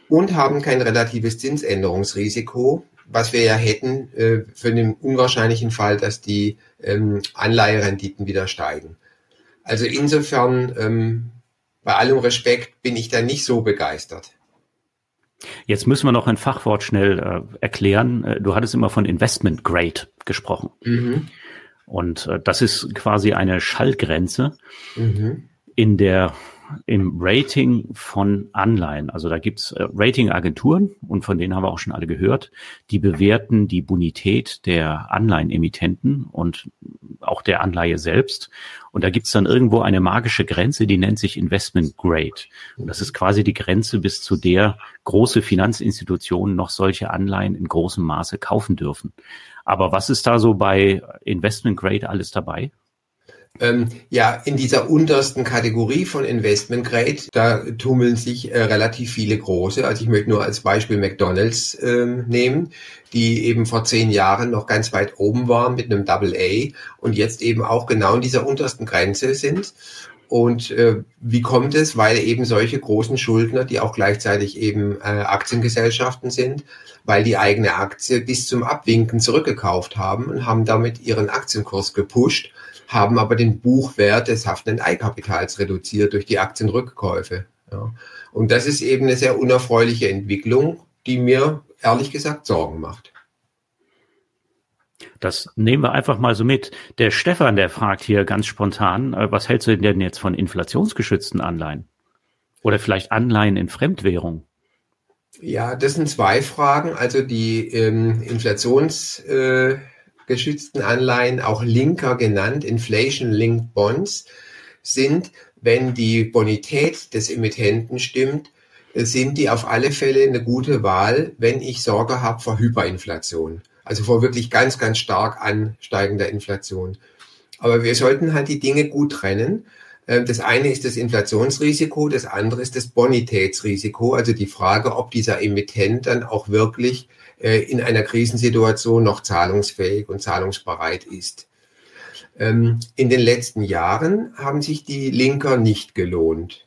und haben kein relatives Zinsänderungsrisiko was wir ja hätten äh, für den unwahrscheinlichen Fall, dass die ähm, Anleiherenditen wieder steigen. Also insofern, ähm, bei allem Respekt, bin ich da nicht so begeistert. Jetzt müssen wir noch ein Fachwort schnell äh, erklären. Äh, du hattest immer von Investment Grade gesprochen. Mhm. Und äh, das ist quasi eine Schallgrenze, mhm. in der im Rating von Anleihen. Also da gibt's äh, Ratingagenturen und von denen haben wir auch schon alle gehört. Die bewerten die Bonität der Anleihenemittenten und auch der Anleihe selbst. Und da gibt's dann irgendwo eine magische Grenze, die nennt sich Investment Grade. Und das ist quasi die Grenze, bis zu der große Finanzinstitutionen noch solche Anleihen in großem Maße kaufen dürfen. Aber was ist da so bei Investment Grade alles dabei? Ähm, ja, in dieser untersten Kategorie von Investment Grade, da tummeln sich äh, relativ viele große. Also ich möchte nur als Beispiel McDonald's ähm, nehmen, die eben vor zehn Jahren noch ganz weit oben waren mit einem Double A und jetzt eben auch genau in dieser untersten Grenze sind. Und äh, wie kommt es? Weil eben solche großen Schuldner, die auch gleichzeitig eben äh, Aktiengesellschaften sind, weil die eigene Aktie bis zum Abwinken zurückgekauft haben und haben damit ihren Aktienkurs gepusht haben aber den Buchwert des haftenden Eigenkapitals reduziert durch die Aktienrückkäufe. Ja. Und das ist eben eine sehr unerfreuliche Entwicklung, die mir ehrlich gesagt Sorgen macht. Das nehmen wir einfach mal so mit. Der Stefan, der fragt hier ganz spontan, äh, was hältst du denn jetzt von inflationsgeschützten Anleihen? Oder vielleicht Anleihen in Fremdwährung? Ja, das sind zwei Fragen. Also die ähm, Inflations, äh, Anleihen, auch Linker genannt, Inflation-Linked Bonds, sind, wenn die Bonität des Emittenten stimmt, sind die auf alle Fälle eine gute Wahl, wenn ich Sorge habe vor Hyperinflation. Also vor wirklich ganz, ganz stark ansteigender Inflation. Aber wir sollten halt die Dinge gut trennen. Ähm, das eine ist das Inflationsrisiko, das andere ist das Bonitätsrisiko, also die Frage, ob dieser Emittent dann auch wirklich äh, in einer Krisensituation noch zahlungsfähig und zahlungsbereit ist. Ähm, in den letzten Jahren haben sich die Linker nicht gelohnt,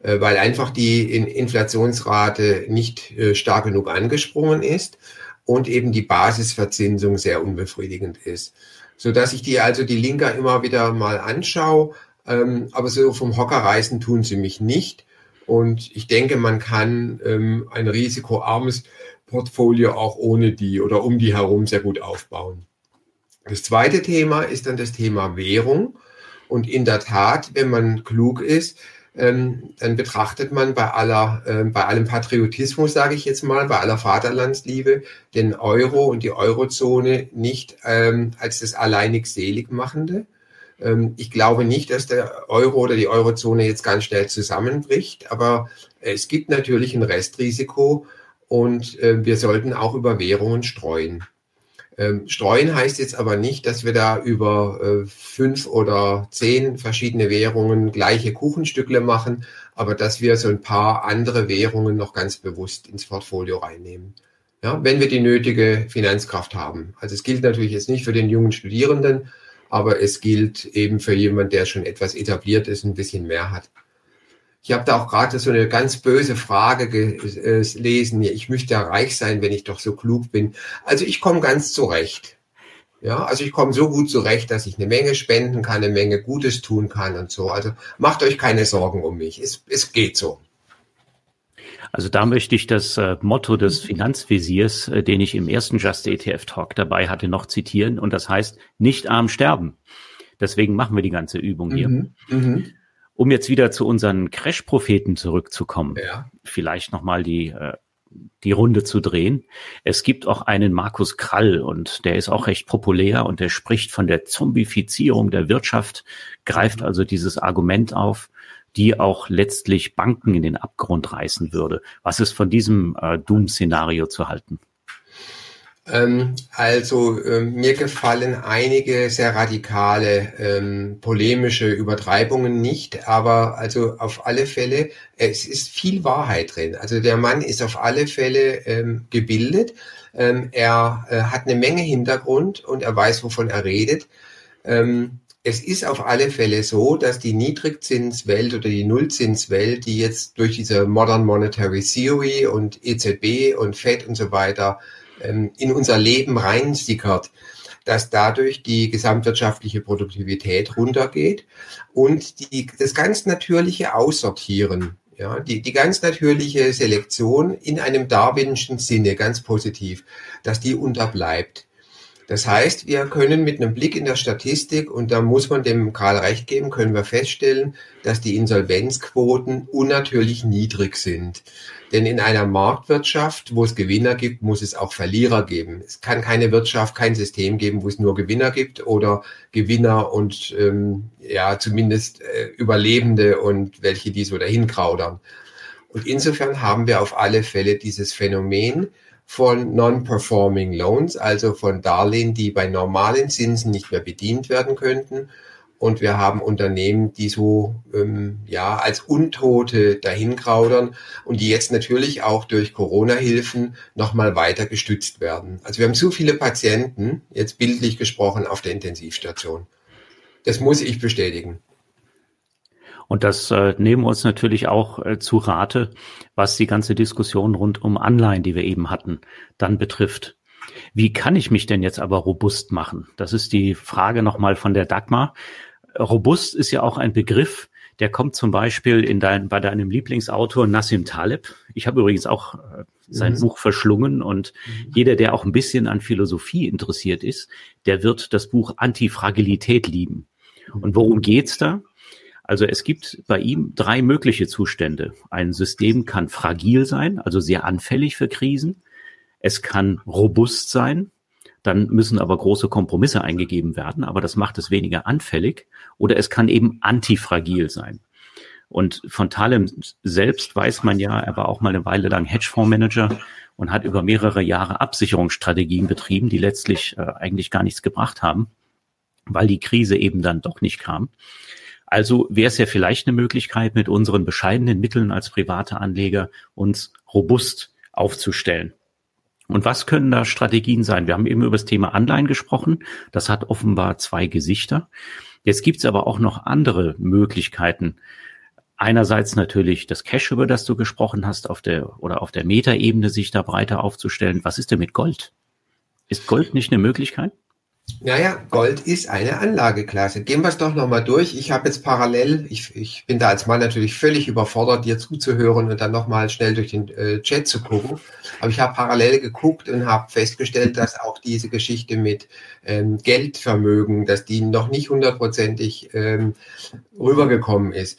äh, weil einfach die Inflationsrate nicht äh, stark genug angesprungen ist und eben die Basisverzinsung sehr unbefriedigend ist. So dass ich die also die Linker immer wieder mal anschaue, ähm, aber so vom Hocker reißen tun sie mich nicht. Und ich denke, man kann ähm, ein risikoarmes Portfolio auch ohne die oder um die herum sehr gut aufbauen. Das zweite Thema ist dann das Thema Währung. Und in der Tat, wenn man klug ist, ähm, dann betrachtet man bei aller, äh, bei allem Patriotismus, sage ich jetzt mal, bei aller Vaterlandsliebe, den Euro und die Eurozone nicht ähm, als das alleinig Seligmachende, Ähm, ich glaube nicht, dass der Euro oder die Eurozone jetzt ganz schnell zusammenbricht, aber es gibt natürlich ein Restrisiko und äh, wir sollten auch über Währungen streuen. Ähm, streuen heißt jetzt aber nicht, dass wir da über äh, fünf oder zehn verschiedene Währungen gleiche Kuchenstückle machen, aber dass wir so ein paar andere Währungen noch ganz bewusst ins Portfolio reinnehmen. Ja, wenn wir die nötige Finanzkraft haben. Also es gilt natürlich jetzt nicht für den jungen Studierenden, aber es gilt eben für jemanden, der schon etwas etabliert ist, ein bisschen mehr hat. Ich habe da auch gerade so eine ganz böse Frage gelesen. Ich möchte ja reich sein, wenn ich doch so klug bin. Also ich komme ganz zurecht. Ja, also ich komme so gut zurecht, dass ich eine Menge spenden kann, eine Menge Gutes tun kann und so. Also macht euch keine Sorgen um mich. Es, es geht so. Also da möchte ich das äh, Motto des Finanzvisiers, äh, den ich im ersten Just ETF Talk dabei hatte, noch zitieren. Und das heißt, nicht arm sterben. Deswegen machen wir die ganze Übung hier. Mhm, mh. Um jetzt wieder zu unseren Crash-Propheten zurückzukommen, ja. vielleicht nochmal die, äh, die Runde zu drehen. Es gibt auch einen Markus Krall und der ist auch recht populär und der spricht von der Zombifizierung der Wirtschaft, greift also dieses Argument auf, die auch letztlich Banken in den Abgrund reißen würde. Was ist von diesem äh, Doom-Szenario zu halten? Ähm, also äh, mir gefallen einige sehr radikale ähm, polemische Übertreibungen nicht, aber also auf alle Fälle, es ist viel Wahrheit drin. Also der Mann ist auf alle Fälle ähm, gebildet, ähm, er äh, hat eine Menge Hintergrund und er weiß, wovon er redet. Ähm, es ist auf alle Fälle so, dass die Niedrigzinswelt oder die Nullzinswelt, die jetzt durch diese Modern Monetary Theory und EZB und Fed und so weiter ähm, in unser Leben reinsickert, dass dadurch die gesamtwirtschaftliche Produktivität runtergeht und die, das ganz natürliche Aussortieren, ja, die, die ganz natürliche Selektion in einem darwinischen Sinne, ganz positiv, dass die unterbleibt. Das heißt, wir können mit einem Blick in der Statistik, und da muss man dem Karl recht geben, können wir feststellen, dass die Insolvenzquoten unnatürlich niedrig sind. Denn in einer Marktwirtschaft, wo es Gewinner gibt, muss es auch Verlierer geben. Es kann keine Wirtschaft, kein System geben, wo es nur Gewinner gibt oder Gewinner und ähm, ja zumindest äh, Überlebende und welche die so dahin kraudern. Und insofern haben wir auf alle Fälle dieses Phänomen, von Non-Performing Loans, also von Darlehen, die bei normalen Zinsen nicht mehr bedient werden könnten. Und wir haben Unternehmen, die so ähm, ja als Untote dahinkraudern und die jetzt natürlich auch durch Corona-Hilfen nochmal weiter gestützt werden. Also wir haben zu viele Patienten, jetzt bildlich gesprochen, auf der Intensivstation. Das muss ich bestätigen. Und das äh, nehmen wir uns natürlich auch äh, zu Rate, was die ganze Diskussion rund um Anleihen, die wir eben hatten, dann betrifft. Wie kann ich mich denn jetzt aber robust machen? Das ist die Frage nochmal von der Dagmar. Robust ist ja auch ein Begriff, der kommt zum Beispiel in dein, bei deinem Lieblingsautor Nassim Taleb. Ich habe übrigens auch äh, sein mhm. Buch verschlungen und mhm. jeder, der auch ein bisschen an Philosophie interessiert ist, der wird das Buch Antifragilität lieben. Und worum geht's da? Also es gibt bei ihm drei mögliche Zustände. Ein System kann fragil sein, also sehr anfällig für Krisen. Es kann robust sein, dann müssen aber große Kompromisse eingegeben werden, aber das macht es weniger anfällig. Oder es kann eben antifragil sein. Und von Talem selbst weiß man ja, er war auch mal eine Weile lang Hedgefondsmanager und hat über mehrere Jahre Absicherungsstrategien betrieben, die letztlich äh, eigentlich gar nichts gebracht haben, weil die Krise eben dann doch nicht kam. Also wäre es ja vielleicht eine Möglichkeit, mit unseren bescheidenen Mitteln als private Anleger uns robust aufzustellen. Und was können da Strategien sein? Wir haben eben über das Thema Anleihen gesprochen. Das hat offenbar zwei Gesichter. Jetzt gibt es aber auch noch andere Möglichkeiten. Einerseits natürlich das Cash, über das du gesprochen hast, auf der oder auf der Metaebene sich da breiter aufzustellen. Was ist denn mit Gold? Ist Gold nicht eine Möglichkeit? Naja, Gold ist eine Anlageklasse. Gehen wir es doch nochmal durch. Ich habe jetzt parallel, ich, ich bin da als Mann natürlich völlig überfordert, dir zuzuhören und dann nochmal schnell durch den äh, Chat zu gucken. Aber ich habe parallel geguckt und habe festgestellt, dass auch diese Geschichte mit ähm, Geldvermögen, dass die noch nicht hundertprozentig ähm, rübergekommen ist.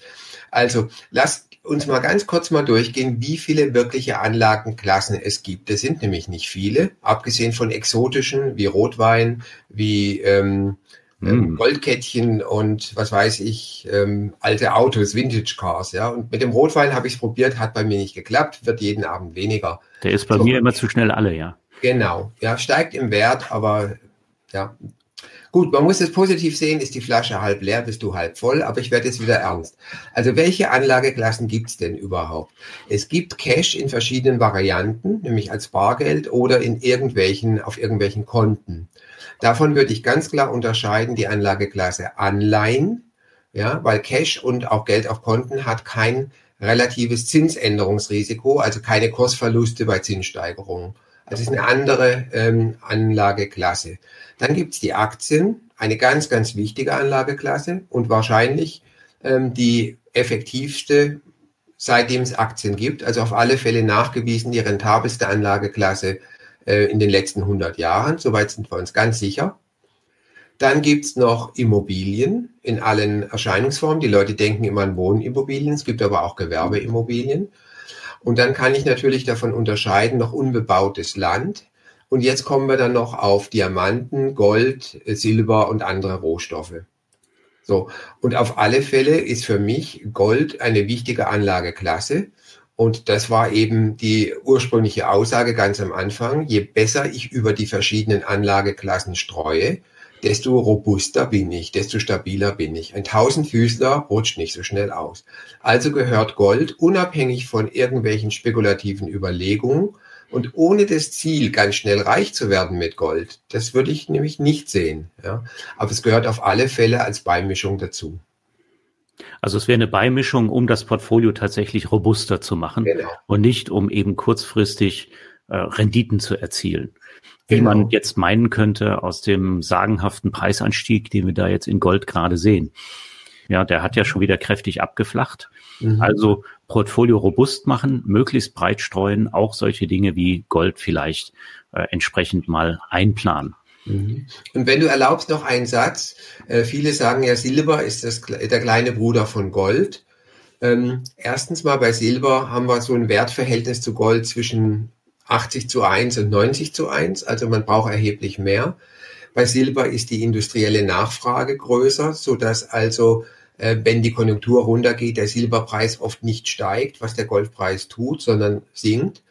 Also lasst uns mal ganz kurz mal durchgehen, wie viele wirkliche Anlagenklassen es gibt. Es sind nämlich nicht viele, abgesehen von exotischen wie Rotwein, wie ähm, ähm, Goldkettchen und was weiß ich, ähm, alte Autos, Vintage Cars, ja. Und mit dem Rotwein habe ich es probiert, hat bei mir nicht geklappt, wird jeden Abend weniger. Der ist bei so, mir immer zu schnell alle, ja. Genau, ja, steigt im Wert, aber ja. Gut, man muss es positiv sehen, ist die Flasche halb leer, bist du halb voll, aber ich werde jetzt wieder ernst. Also welche Anlageklassen gibt es denn überhaupt? Es gibt Cash in verschiedenen Varianten, nämlich als Bargeld oder in irgendwelchen, auf irgendwelchen Konten. Davon würde ich ganz klar unterscheiden die Anlageklasse Anleihen, ja, weil Cash und auch Geld auf Konten hat kein relatives Zinsänderungsrisiko, also keine Kursverluste bei Zinssteigerungen. Also es ist eine andere ähm, Anlageklasse. Dann gibt's die Aktien, eine ganz, ganz wichtige Anlageklasse und wahrscheinlich ähm, die effektivste, seitdem es Aktien gibt. Also auf alle Fälle nachgewiesen die rentabelste Anlageklasse äh, in den letzten 100 Jahren. Soweit sind wir uns ganz sicher. Dann gibt's noch Immobilien in allen Erscheinungsformen. Die Leute denken immer an Wohnimmobilien. Es gibt aber auch Gewerbeimmobilien. Und dann kann ich natürlich davon unterscheiden, noch unbebautes Land. Und jetzt kommen wir dann noch auf Diamanten, Gold, Silber und andere Rohstoffe. So. Und auf alle Fälle ist für mich Gold eine wichtige Anlageklasse. Und das war eben die ursprüngliche Aussage ganz am Anfang. Je besser ich über die verschiedenen Anlageklassen streue, desto robuster bin ich, desto stabiler bin ich. Ein Tausendfüßler rutscht nicht so schnell aus. Also gehört Gold unabhängig von irgendwelchen spekulativen Überlegungen und ohne das Ziel, ganz schnell reich zu werden mit Gold. Das würde ich nämlich nicht sehen. Ja. Aber es gehört auf alle Fälle als Beimischung dazu. Also es wäre eine Beimischung, um das Portfolio tatsächlich robuster zu machen genau. und nicht um eben kurzfristig äh, Renditen zu erzielen. Wie genau. man jetzt meinen könnte aus dem sagenhaften Preisanstieg, den wir da jetzt in Gold gerade sehen. Ja, der hat ja schon wieder kräftig abgeflacht. Mhm. Also Portfolio robust machen, möglichst breit streuen, auch solche Dinge wie Gold vielleicht äh, entsprechend mal einplanen. Mhm. Und wenn du erlaubst noch einen Satz, äh, viele sagen ja, Silber ist das, der kleine Bruder von Gold. Ähm, erstens mal bei Silber haben wir so ein Wertverhältnis zu Gold zwischen 80 zu 1 und 90 zu 1, also man braucht erheblich mehr. Bei Silber ist die industrielle Nachfrage größer, so dass also äh, wenn die Konjunktur runtergeht, der Silberpreis oft nicht steigt, was der Goldpreis tut, sondern sinkt.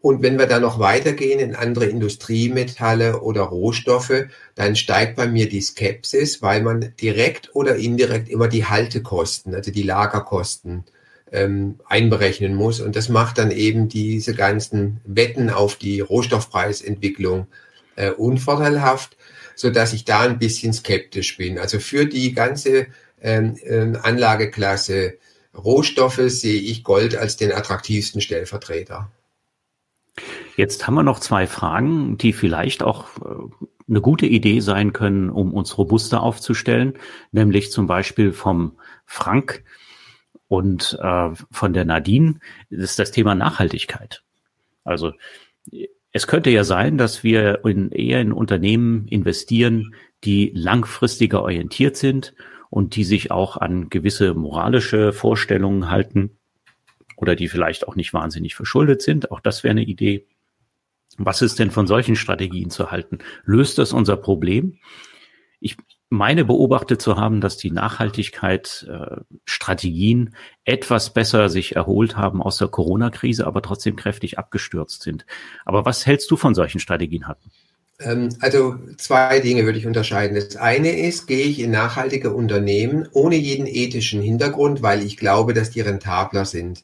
Und wenn wir dann noch weitergehen in andere Industriemetalle oder Rohstoffe, dann steigt bei mir die Skepsis, weil man direkt oder indirekt immer die Haltekosten, also die Lagerkosten ähm, einberechnen muss. Und das macht dann eben diese ganzen Wetten auf die Rohstoffpreisentwicklung äh, unvorteilhaft, so ich da ein bisschen skeptisch bin. Also für die ganze ähm, ähm Anlageklasse Rohstoffe sehe ich Gold als den attraktivsten Stellvertreter. Jetzt haben wir noch zwei Fragen, die vielleicht auch äh, eine gute Idee sein können, um uns robuster aufzustellen, nämlich zum Beispiel vom Frank und äh, von der Nadine. Ist das Thema Nachhaltigkeit. Also es könnte ja sein, dass wir in, eher in Unternehmen investieren, die langfristiger orientiert sind und die sich auch an gewisse moralische Vorstellungen halten oder die vielleicht auch nicht wahnsinnig verschuldet sind. Auch das wäre eine Idee. Was ist denn von solchen Strategien zu halten? Löst das unser Problem? Ich meine beobachtet zu haben, dass die Nachhaltigkeit-Strategien äh, etwas besser sich erholt haben aus der Corona-Krise, aber trotzdem kräftig abgestürzt sind. Aber was hältst du von solchen Strategien hatten? Ähm, also zwei Dinge würde ich unterscheiden. Das eine ist, gehe ich in nachhaltige Unternehmen ohne jeden ethischen Hintergrund, weil ich glaube, dass die rentabler sind.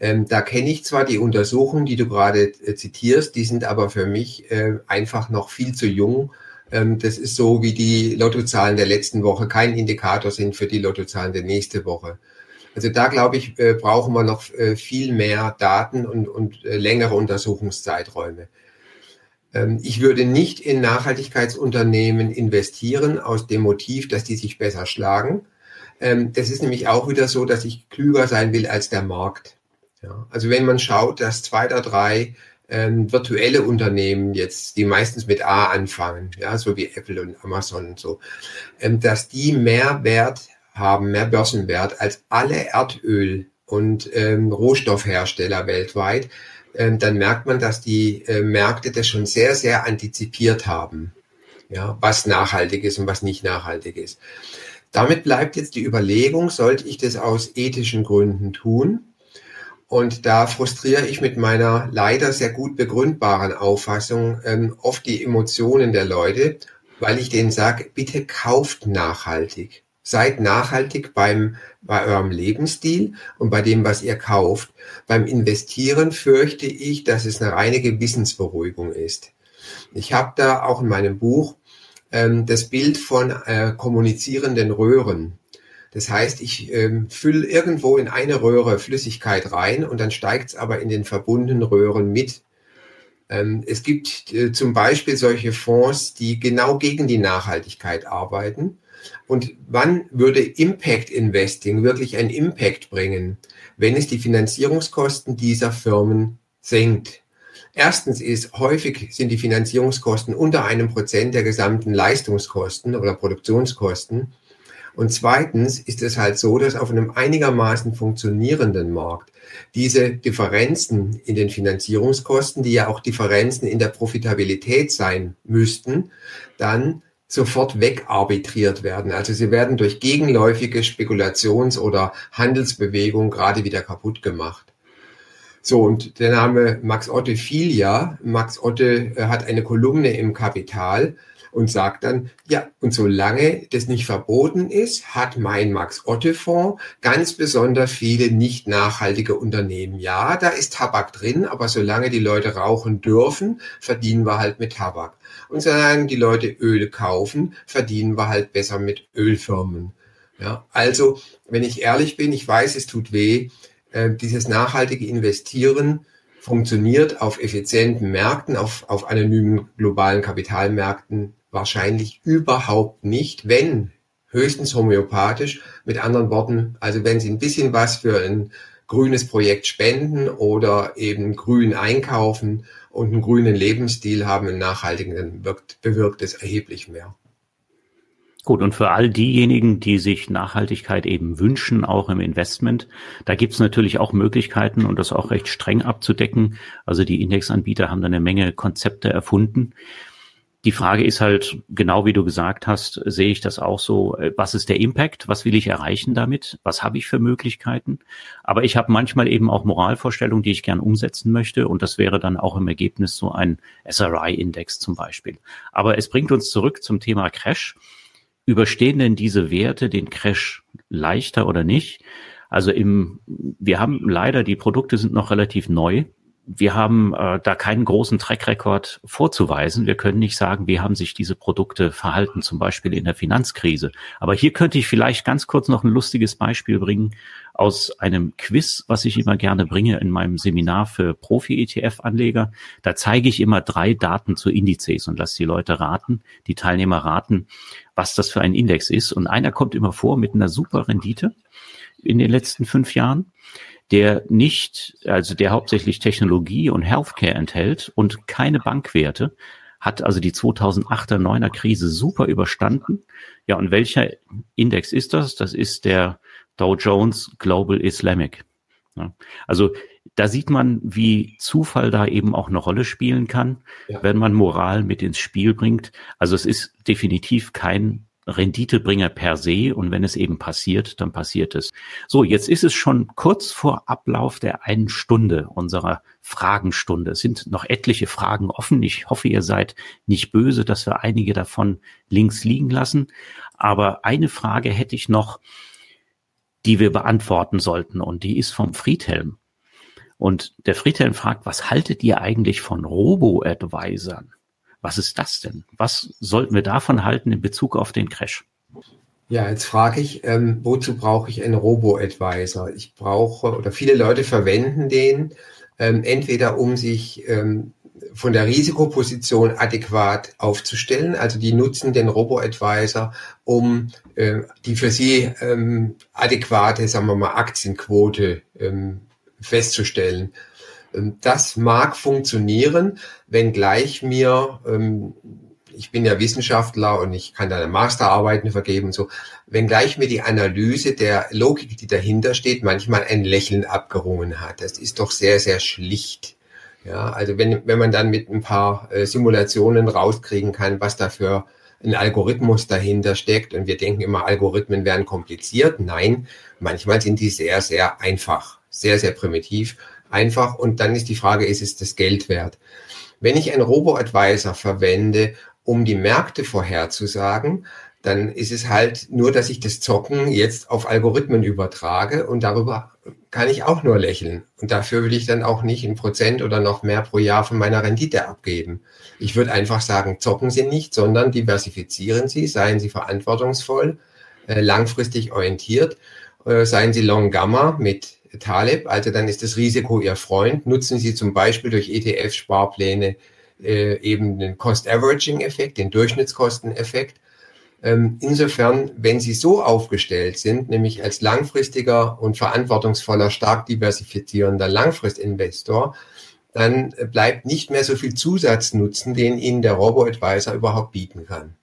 Ähm, da kenne ich zwar die Untersuchungen, die du gerade äh, zitierst, die sind aber für mich äh, einfach noch viel zu jung. Ähm, das ist so, wie die Lottozahlen der letzten Woche kein Indikator sind für die Lottozahlen der nächste Woche. Also da glaube ich, äh, brauchen wir noch äh, viel mehr Daten und, und äh, längere Untersuchungszeiträume. Ähm, ich würde nicht in Nachhaltigkeitsunternehmen investieren aus dem Motiv, dass die sich besser schlagen. Ähm, das ist nämlich auch wieder so, dass ich klüger sein will als der Markt. Also wenn man schaut, dass zwei oder drei ähm, virtuelle Unternehmen jetzt, die meistens mit A anfangen, ja, so wie Apple und Amazon und so, ähm, dass die mehr Wert haben, mehr Börsenwert als alle Erdöl- und ähm, Rohstoffhersteller weltweit, ähm, dann merkt man, dass die äh, Märkte das schon sehr, sehr antizipiert haben. ja, was nachhaltig ist und was nicht nachhaltig ist. Damit bleibt jetzt die Überlegung, sollte ich das aus ethischen Gründen tun? Und da frustriere ich mit meiner leider sehr gut begründbaren Auffassung ähm, oft die Emotionen der Leute, weil ich denen sage, bitte kauft nachhaltig. Seid nachhaltig beim, bei eurem Lebensstil und bei dem, was ihr kauft. Beim Investieren fürchte ich, dass es eine reine Gewissensberuhigung ist. Ich habe da auch in meinem Buch ähm, das Bild von äh, kommunizierenden Röhren. Das heißt, ich ähm, fülle irgendwo in eine Röhre Flüssigkeit rein und dann steigt es aber in den verbundenen Röhren mit. Ähm, es gibt äh, zum Beispiel solche Fonds, die genau gegen die Nachhaltigkeit arbeiten. Und wann würde Impact Investing wirklich einen Impact bringen, wenn es die Finanzierungskosten dieser Firmen senkt? Erstens ist häufig sind die Finanzierungskosten unter einem Prozent der gesamten Leistungskosten oder Produktionskosten. Und zweitens ist es halt so, dass auf einem einigermaßen funktionierenden Markt diese Differenzen in den Finanzierungskosten, die ja auch Differenzen in der Profitabilität sein müssten, dann sofort wegarbitriert werden. Also sie werden durch gegenläufige Spekulations- oder Handelsbewegungen gerade wieder kaputt gemacht. So, und der Name Max Otte fiel ja. Max Otte äh, hat eine Kolumne im Kapital und sagt dann, ja, und solange das nicht verboten ist, hat mein Max Otte Fonds ganz besonders viele nicht nachhaltige Unternehmen. Ja, da ist Tabak drin, aber solange die Leute rauchen dürfen, verdienen wir halt mit Tabak. Und solange die Leute Öl kaufen, verdienen wir halt besser mit Ölfirmen. Ja, also, wenn ich ehrlich bin, ich weiß, es tut weh, äh, dieses nachhaltige Investieren funktioniert auf effizienten Märkten, auf, auf anonymen globalen Kapitalmärkten wahrscheinlich überhaupt nicht, wenn höchstens homöopathisch. Mit anderen Worten, also wenn Sie ein bisschen was für ein grünes Projekt spenden oder eben grün einkaufen und einen grünen Lebensstil haben, einen nachhaltigen, dann wirkt, bewirkt es erheblich mehr. Gut, und für all diejenigen, die sich Nachhaltigkeit eben wünschen, auch im Investment, da gibt's natürlich auch Möglichkeiten und das auch recht streng abzudecken. Also die Indexanbieter haben da eine Menge Konzepte erfunden. Die Frage ist halt, genau wie du gesagt hast, sehe ich das auch so, äh, was ist der Impact, was will ich erreichen damit, was habe ich für Möglichkeiten. Aber ich habe manchmal eben auch Moralvorstellungen, die ich gern umsetzen möchte und das wäre dann auch im Ergebnis so ein SRI-Index zum Beispiel. Aber es bringt uns zurück zum Thema Crash überstehen denn diese Werte den Crash leichter oder nicht? Also im, wir haben leider, die Produkte sind noch relativ neu wir haben äh, da keinen großen Track-Record vorzuweisen. Wir können nicht sagen, wie haben sich diese Produkte verhalten, zum Beispiel in der Finanzkrise. Aber hier könnte ich vielleicht ganz kurz noch ein lustiges Beispiel bringen aus einem Quiz, was ich immer gerne bringe in meinem Seminar für Profi-ETF-Anleger. Da zeige ich immer drei Daten zu Indizes und lasse die Leute raten, die Teilnehmer raten, was das für ein Index ist. Und einer kommt immer vor mit einer super Rendite in den letzten fünf Jahren der nicht, also der hauptsächlich Technologie und Healthcare enthält und keine Bankwerte, hat also die 2008er, 9er Krise super überstanden. Ja, und welcher Index ist das? Das ist der Dow Jones Global Islamic. Ja, also da sieht man, wie Zufall da eben auch eine Rolle spielen kann, ja. wenn man Moral mit ins Spiel bringt. Also es ist definitiv kein Renditebringer per se und wenn es eben passiert, dann passiert es. So, jetzt ist es schon kurz vor Ablauf der einen Stunde unserer Fragenstunde. Es sind noch etliche Fragen offen. Ich hoffe, ihr seid nicht böse, dass wir einige davon links liegen lassen. Aber eine Frage hätte ich noch, die wir beantworten sollten und die ist vom Friedhelm. Und der Friedhelm fragt, was haltet ihr eigentlich von Robo-Advisern? Was ist das denn? Was sollten wir davon halten in Bezug auf den Crash? Ja, jetzt frage ich, ähm, wozu brauche ich einen Robo-Advisor? Ich brauche, oder viele Leute verwenden den, ähm, entweder um sich ähm, von der Risikoposition adäquat aufzustellen. Also die nutzen den Robo-Advisor, um äh, die für sie ähm, adäquate, sagen wir mal, Aktienquote ähm, festzustellen. Ähm, das mag funktionieren, wenngleich mir, ähm, ich bin ja Wissenschaftler und ich kann da Masterarbeiten vergeben und so, wenngleich mir die Analyse der Logik, die dahinter steht, manchmal ein Lächeln abgerungen hat. Das ist doch sehr, sehr schlicht. Ja, also wenn, wenn man dann mit ein paar äh, Simulationen rauskriegen kann, was da für ein Algorithmus dahinter steckt und wir denken immer, Algorithmen wären kompliziert. Nein, manchmal sind die sehr, sehr einfach, sehr, sehr primitiv einfach. Und dann ist die Frage, ist es das Geld wert? Wenn ich einen Robo-Advisor verwende, um die Märkte vorherzusagen, dann ist es halt nur, dass ich das Zocken jetzt auf Algorithmen übertrage und darüber kann ich auch nur lächeln. Und dafür will ich dann auch nicht ein Prozent oder noch mehr pro Jahr von meiner Rendite abgeben. Ich würde einfach sagen, zocken Sie nicht, sondern diversifizieren Sie, seien Sie verantwortungsvoll, äh, langfristig orientiert, äh, seien Sie Long Gamma mit Taleb, also dann ist das Risiko Ihr Freund. Nutzen Sie zum Beispiel durch ETF-Sparpläne äh, eben den Cost-Averaging-Effekt, den Durchschnittskosteneffekt. Ähm, insofern, wenn Sie so aufgestellt sind, nämlich als langfristiger und verantwortungsvoller, stark diversifizierender Langfristinvestor, dann bleibt nicht mehr so viel Zusatznutzen, den Ihnen der Robo-Advisor überhaupt bieten kann.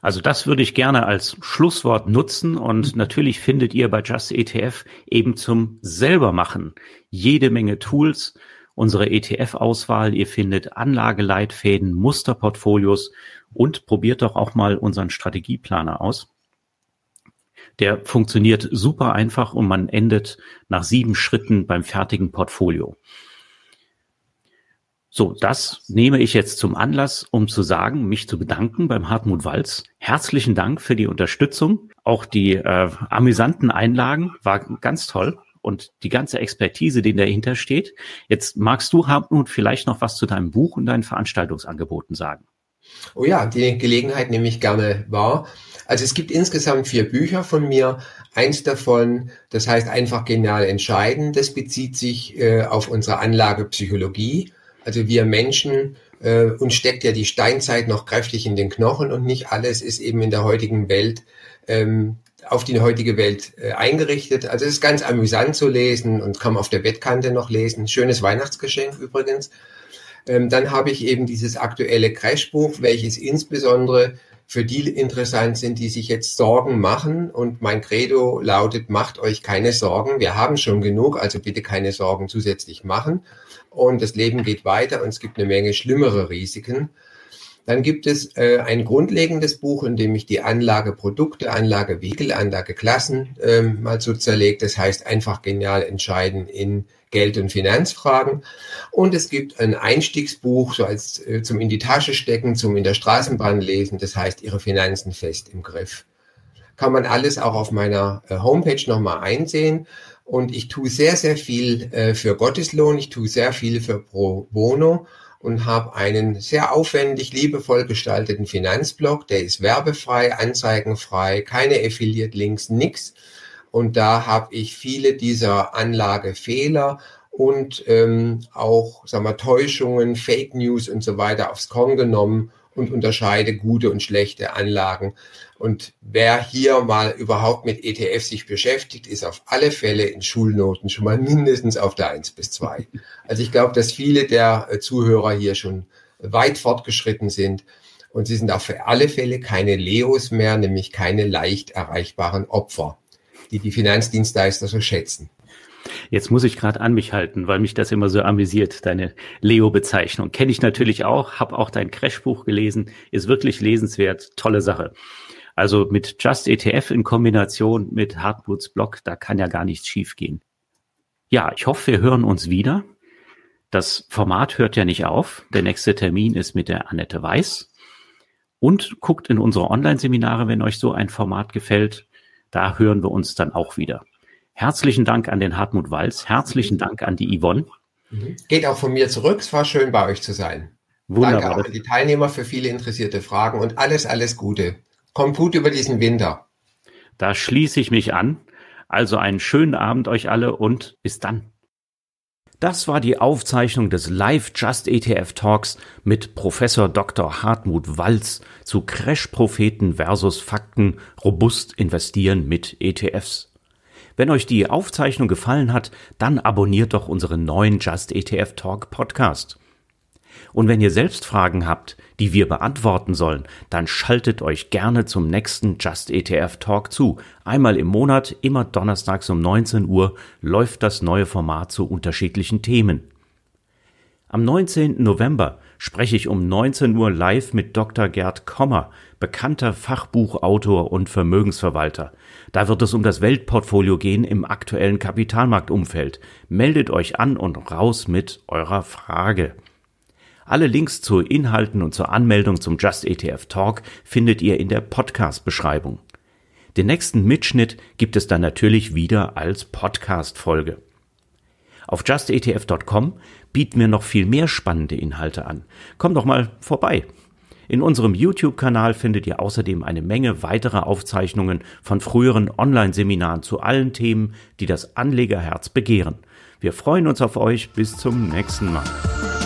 Also das würde ich gerne als Schlusswort nutzen und natürlich findet ihr bei Just ETF eben zum selbermachen jede Menge Tools, unsere ETF-Auswahl, ihr findet Anlageleitfäden, Musterportfolios und probiert doch auch mal unseren Strategieplaner aus. Der funktioniert super einfach und man endet nach sieben Schritten beim fertigen Portfolio. So, das nehme ich jetzt zum Anlass, um zu sagen, mich zu bedanken beim Hartmut Walz. Herzlichen Dank für die Unterstützung. Auch die äh, amüsanten Einlagen war ganz toll und die ganze Expertise, die dahinter steht. Jetzt magst du, Hartmut, vielleicht noch was zu deinem Buch und deinen Veranstaltungsangeboten sagen. Oh ja, die Gelegenheit nehme ich gerne wahr. Also es gibt insgesamt vier Bücher von mir. Eins davon, das heißt einfach genial entscheiden, das bezieht sich äh, auf unsere Anlagepsychologie. Also wir Menschen, äh, uns steckt ja die Steinzeit noch kräftig in den Knochen und nicht alles ist eben in der heutigen Welt ähm, auf die heutige Welt äh, eingerichtet. Also es ist ganz amüsant zu lesen und kann man auf der Bettkante noch lesen. Schönes Weihnachtsgeschenk übrigens. Ähm, dann habe ich eben dieses aktuelle Crashbuch, welches insbesondere für die interessant sind, die sich jetzt Sorgen machen. Und mein Credo lautet, macht euch keine Sorgen. Wir haben schon genug, also bitte keine Sorgen zusätzlich machen. Und das Leben geht weiter und es gibt eine Menge schlimmere Risiken. Dann gibt es äh, ein grundlegendes Buch, in dem ich die Anlageprodukte, Anlagevehikel, Anlageklassen äh, mal so zerlegt. Das heißt einfach genial entscheiden in Geld- und Finanzfragen. Und es gibt ein Einstiegsbuch, so als äh, zum in die Tasche stecken, zum in der Straßenbahn lesen. Das heißt Ihre Finanzen fest im Griff. Kann man alles auch auf meiner äh, Homepage nochmal einsehen. Und ich tue sehr, sehr viel äh, für Gotteslohn. Ich tue sehr viel für Pro Bono und habe einen sehr aufwendig, liebevoll gestalteten Finanzblog. Der ist werbefrei, anzeigenfrei, keine Affiliate-Links, nix. Und da habe ich viele dieser Anlagefehler und ähm, auch sagen wir, Täuschungen, Fake News und so weiter aufs Korn genommen und unterscheide gute und schlechte Anlagen. Und wer hier mal überhaupt mit ETF sich beschäftigt, ist auf alle Fälle in Schulnoten schon mal mindestens auf der 1 bis 2. Also ich glaube, dass viele der äh, Zuhörer hier schon weit fortgeschritten sind. Und sie sind auch für alle Fälle keine Leos mehr, nämlich keine leicht erreichbaren Opfer, die die Finanzdienstleister so schätzen. Jetzt muss ich gerade an mich halten, weil mich das immer so amüsiert, deine Leo-Bezeichnung. Kenne ich natürlich auch, habe auch dein Crashbuch gelesen, ist wirklich lesenswert, tolle Sache. Also mit Just ETF in Kombination mit Hardwoods Blog, da kann ja gar nichts schiefgehen. Ja, ich hoffe, wir hören uns wieder. Das Format hört ja nicht auf. Der nächste Termin ist mit der Annette Weiß. Und guckt in unsere Online-Seminare, wenn euch so ein Format gefällt. Da hören wir uns dann auch wieder. Herzlichen Dank an den Hartmut Walz. Herzlichen Dank an die Yvonne. Geht auch von mir zurück. Es war schön, bei euch zu sein. Wunderbar. Danke auch an die Teilnehmer für viele interessierte Fragen und alles, alles Gute. Kommt gut über diesen Winter. Da schließe ich mich an. Also einen schönen Abend euch alle und bis dann. Das war die Aufzeichnung des Live Just ETF Talks mit Professor Dr. Hartmut Walz zu Crash Propheten versus Fakten robust investieren mit ETFs. Wenn euch die Aufzeichnung gefallen hat, dann abonniert doch unseren neuen Just ETF Talk Podcast. Und wenn ihr selbst Fragen habt, die wir beantworten sollen, dann schaltet euch gerne zum nächsten Just ETF Talk zu. Einmal im Monat, immer donnerstags um 19 Uhr, läuft das neue Format zu unterschiedlichen Themen. Am 19. November spreche ich um 19 Uhr live mit Dr. Gerd Kommer, bekannter Fachbuchautor und Vermögensverwalter. Da wird es um das Weltportfolio gehen im aktuellen Kapitalmarktumfeld. Meldet euch an und raus mit eurer Frage. Alle Links zu Inhalten und zur Anmeldung zum Just ETF Talk findet ihr in der Podcast-Beschreibung. Den nächsten Mitschnitt gibt es dann natürlich wieder als Podcast-Folge. Auf justetf.com bieten wir noch viel mehr spannende Inhalte an. Komm doch mal vorbei. In unserem YouTube-Kanal findet ihr außerdem eine Menge weiterer Aufzeichnungen von früheren Online-Seminaren zu allen Themen, die das Anlegerherz begehren. Wir freuen uns auf euch. Bis zum nächsten Mal.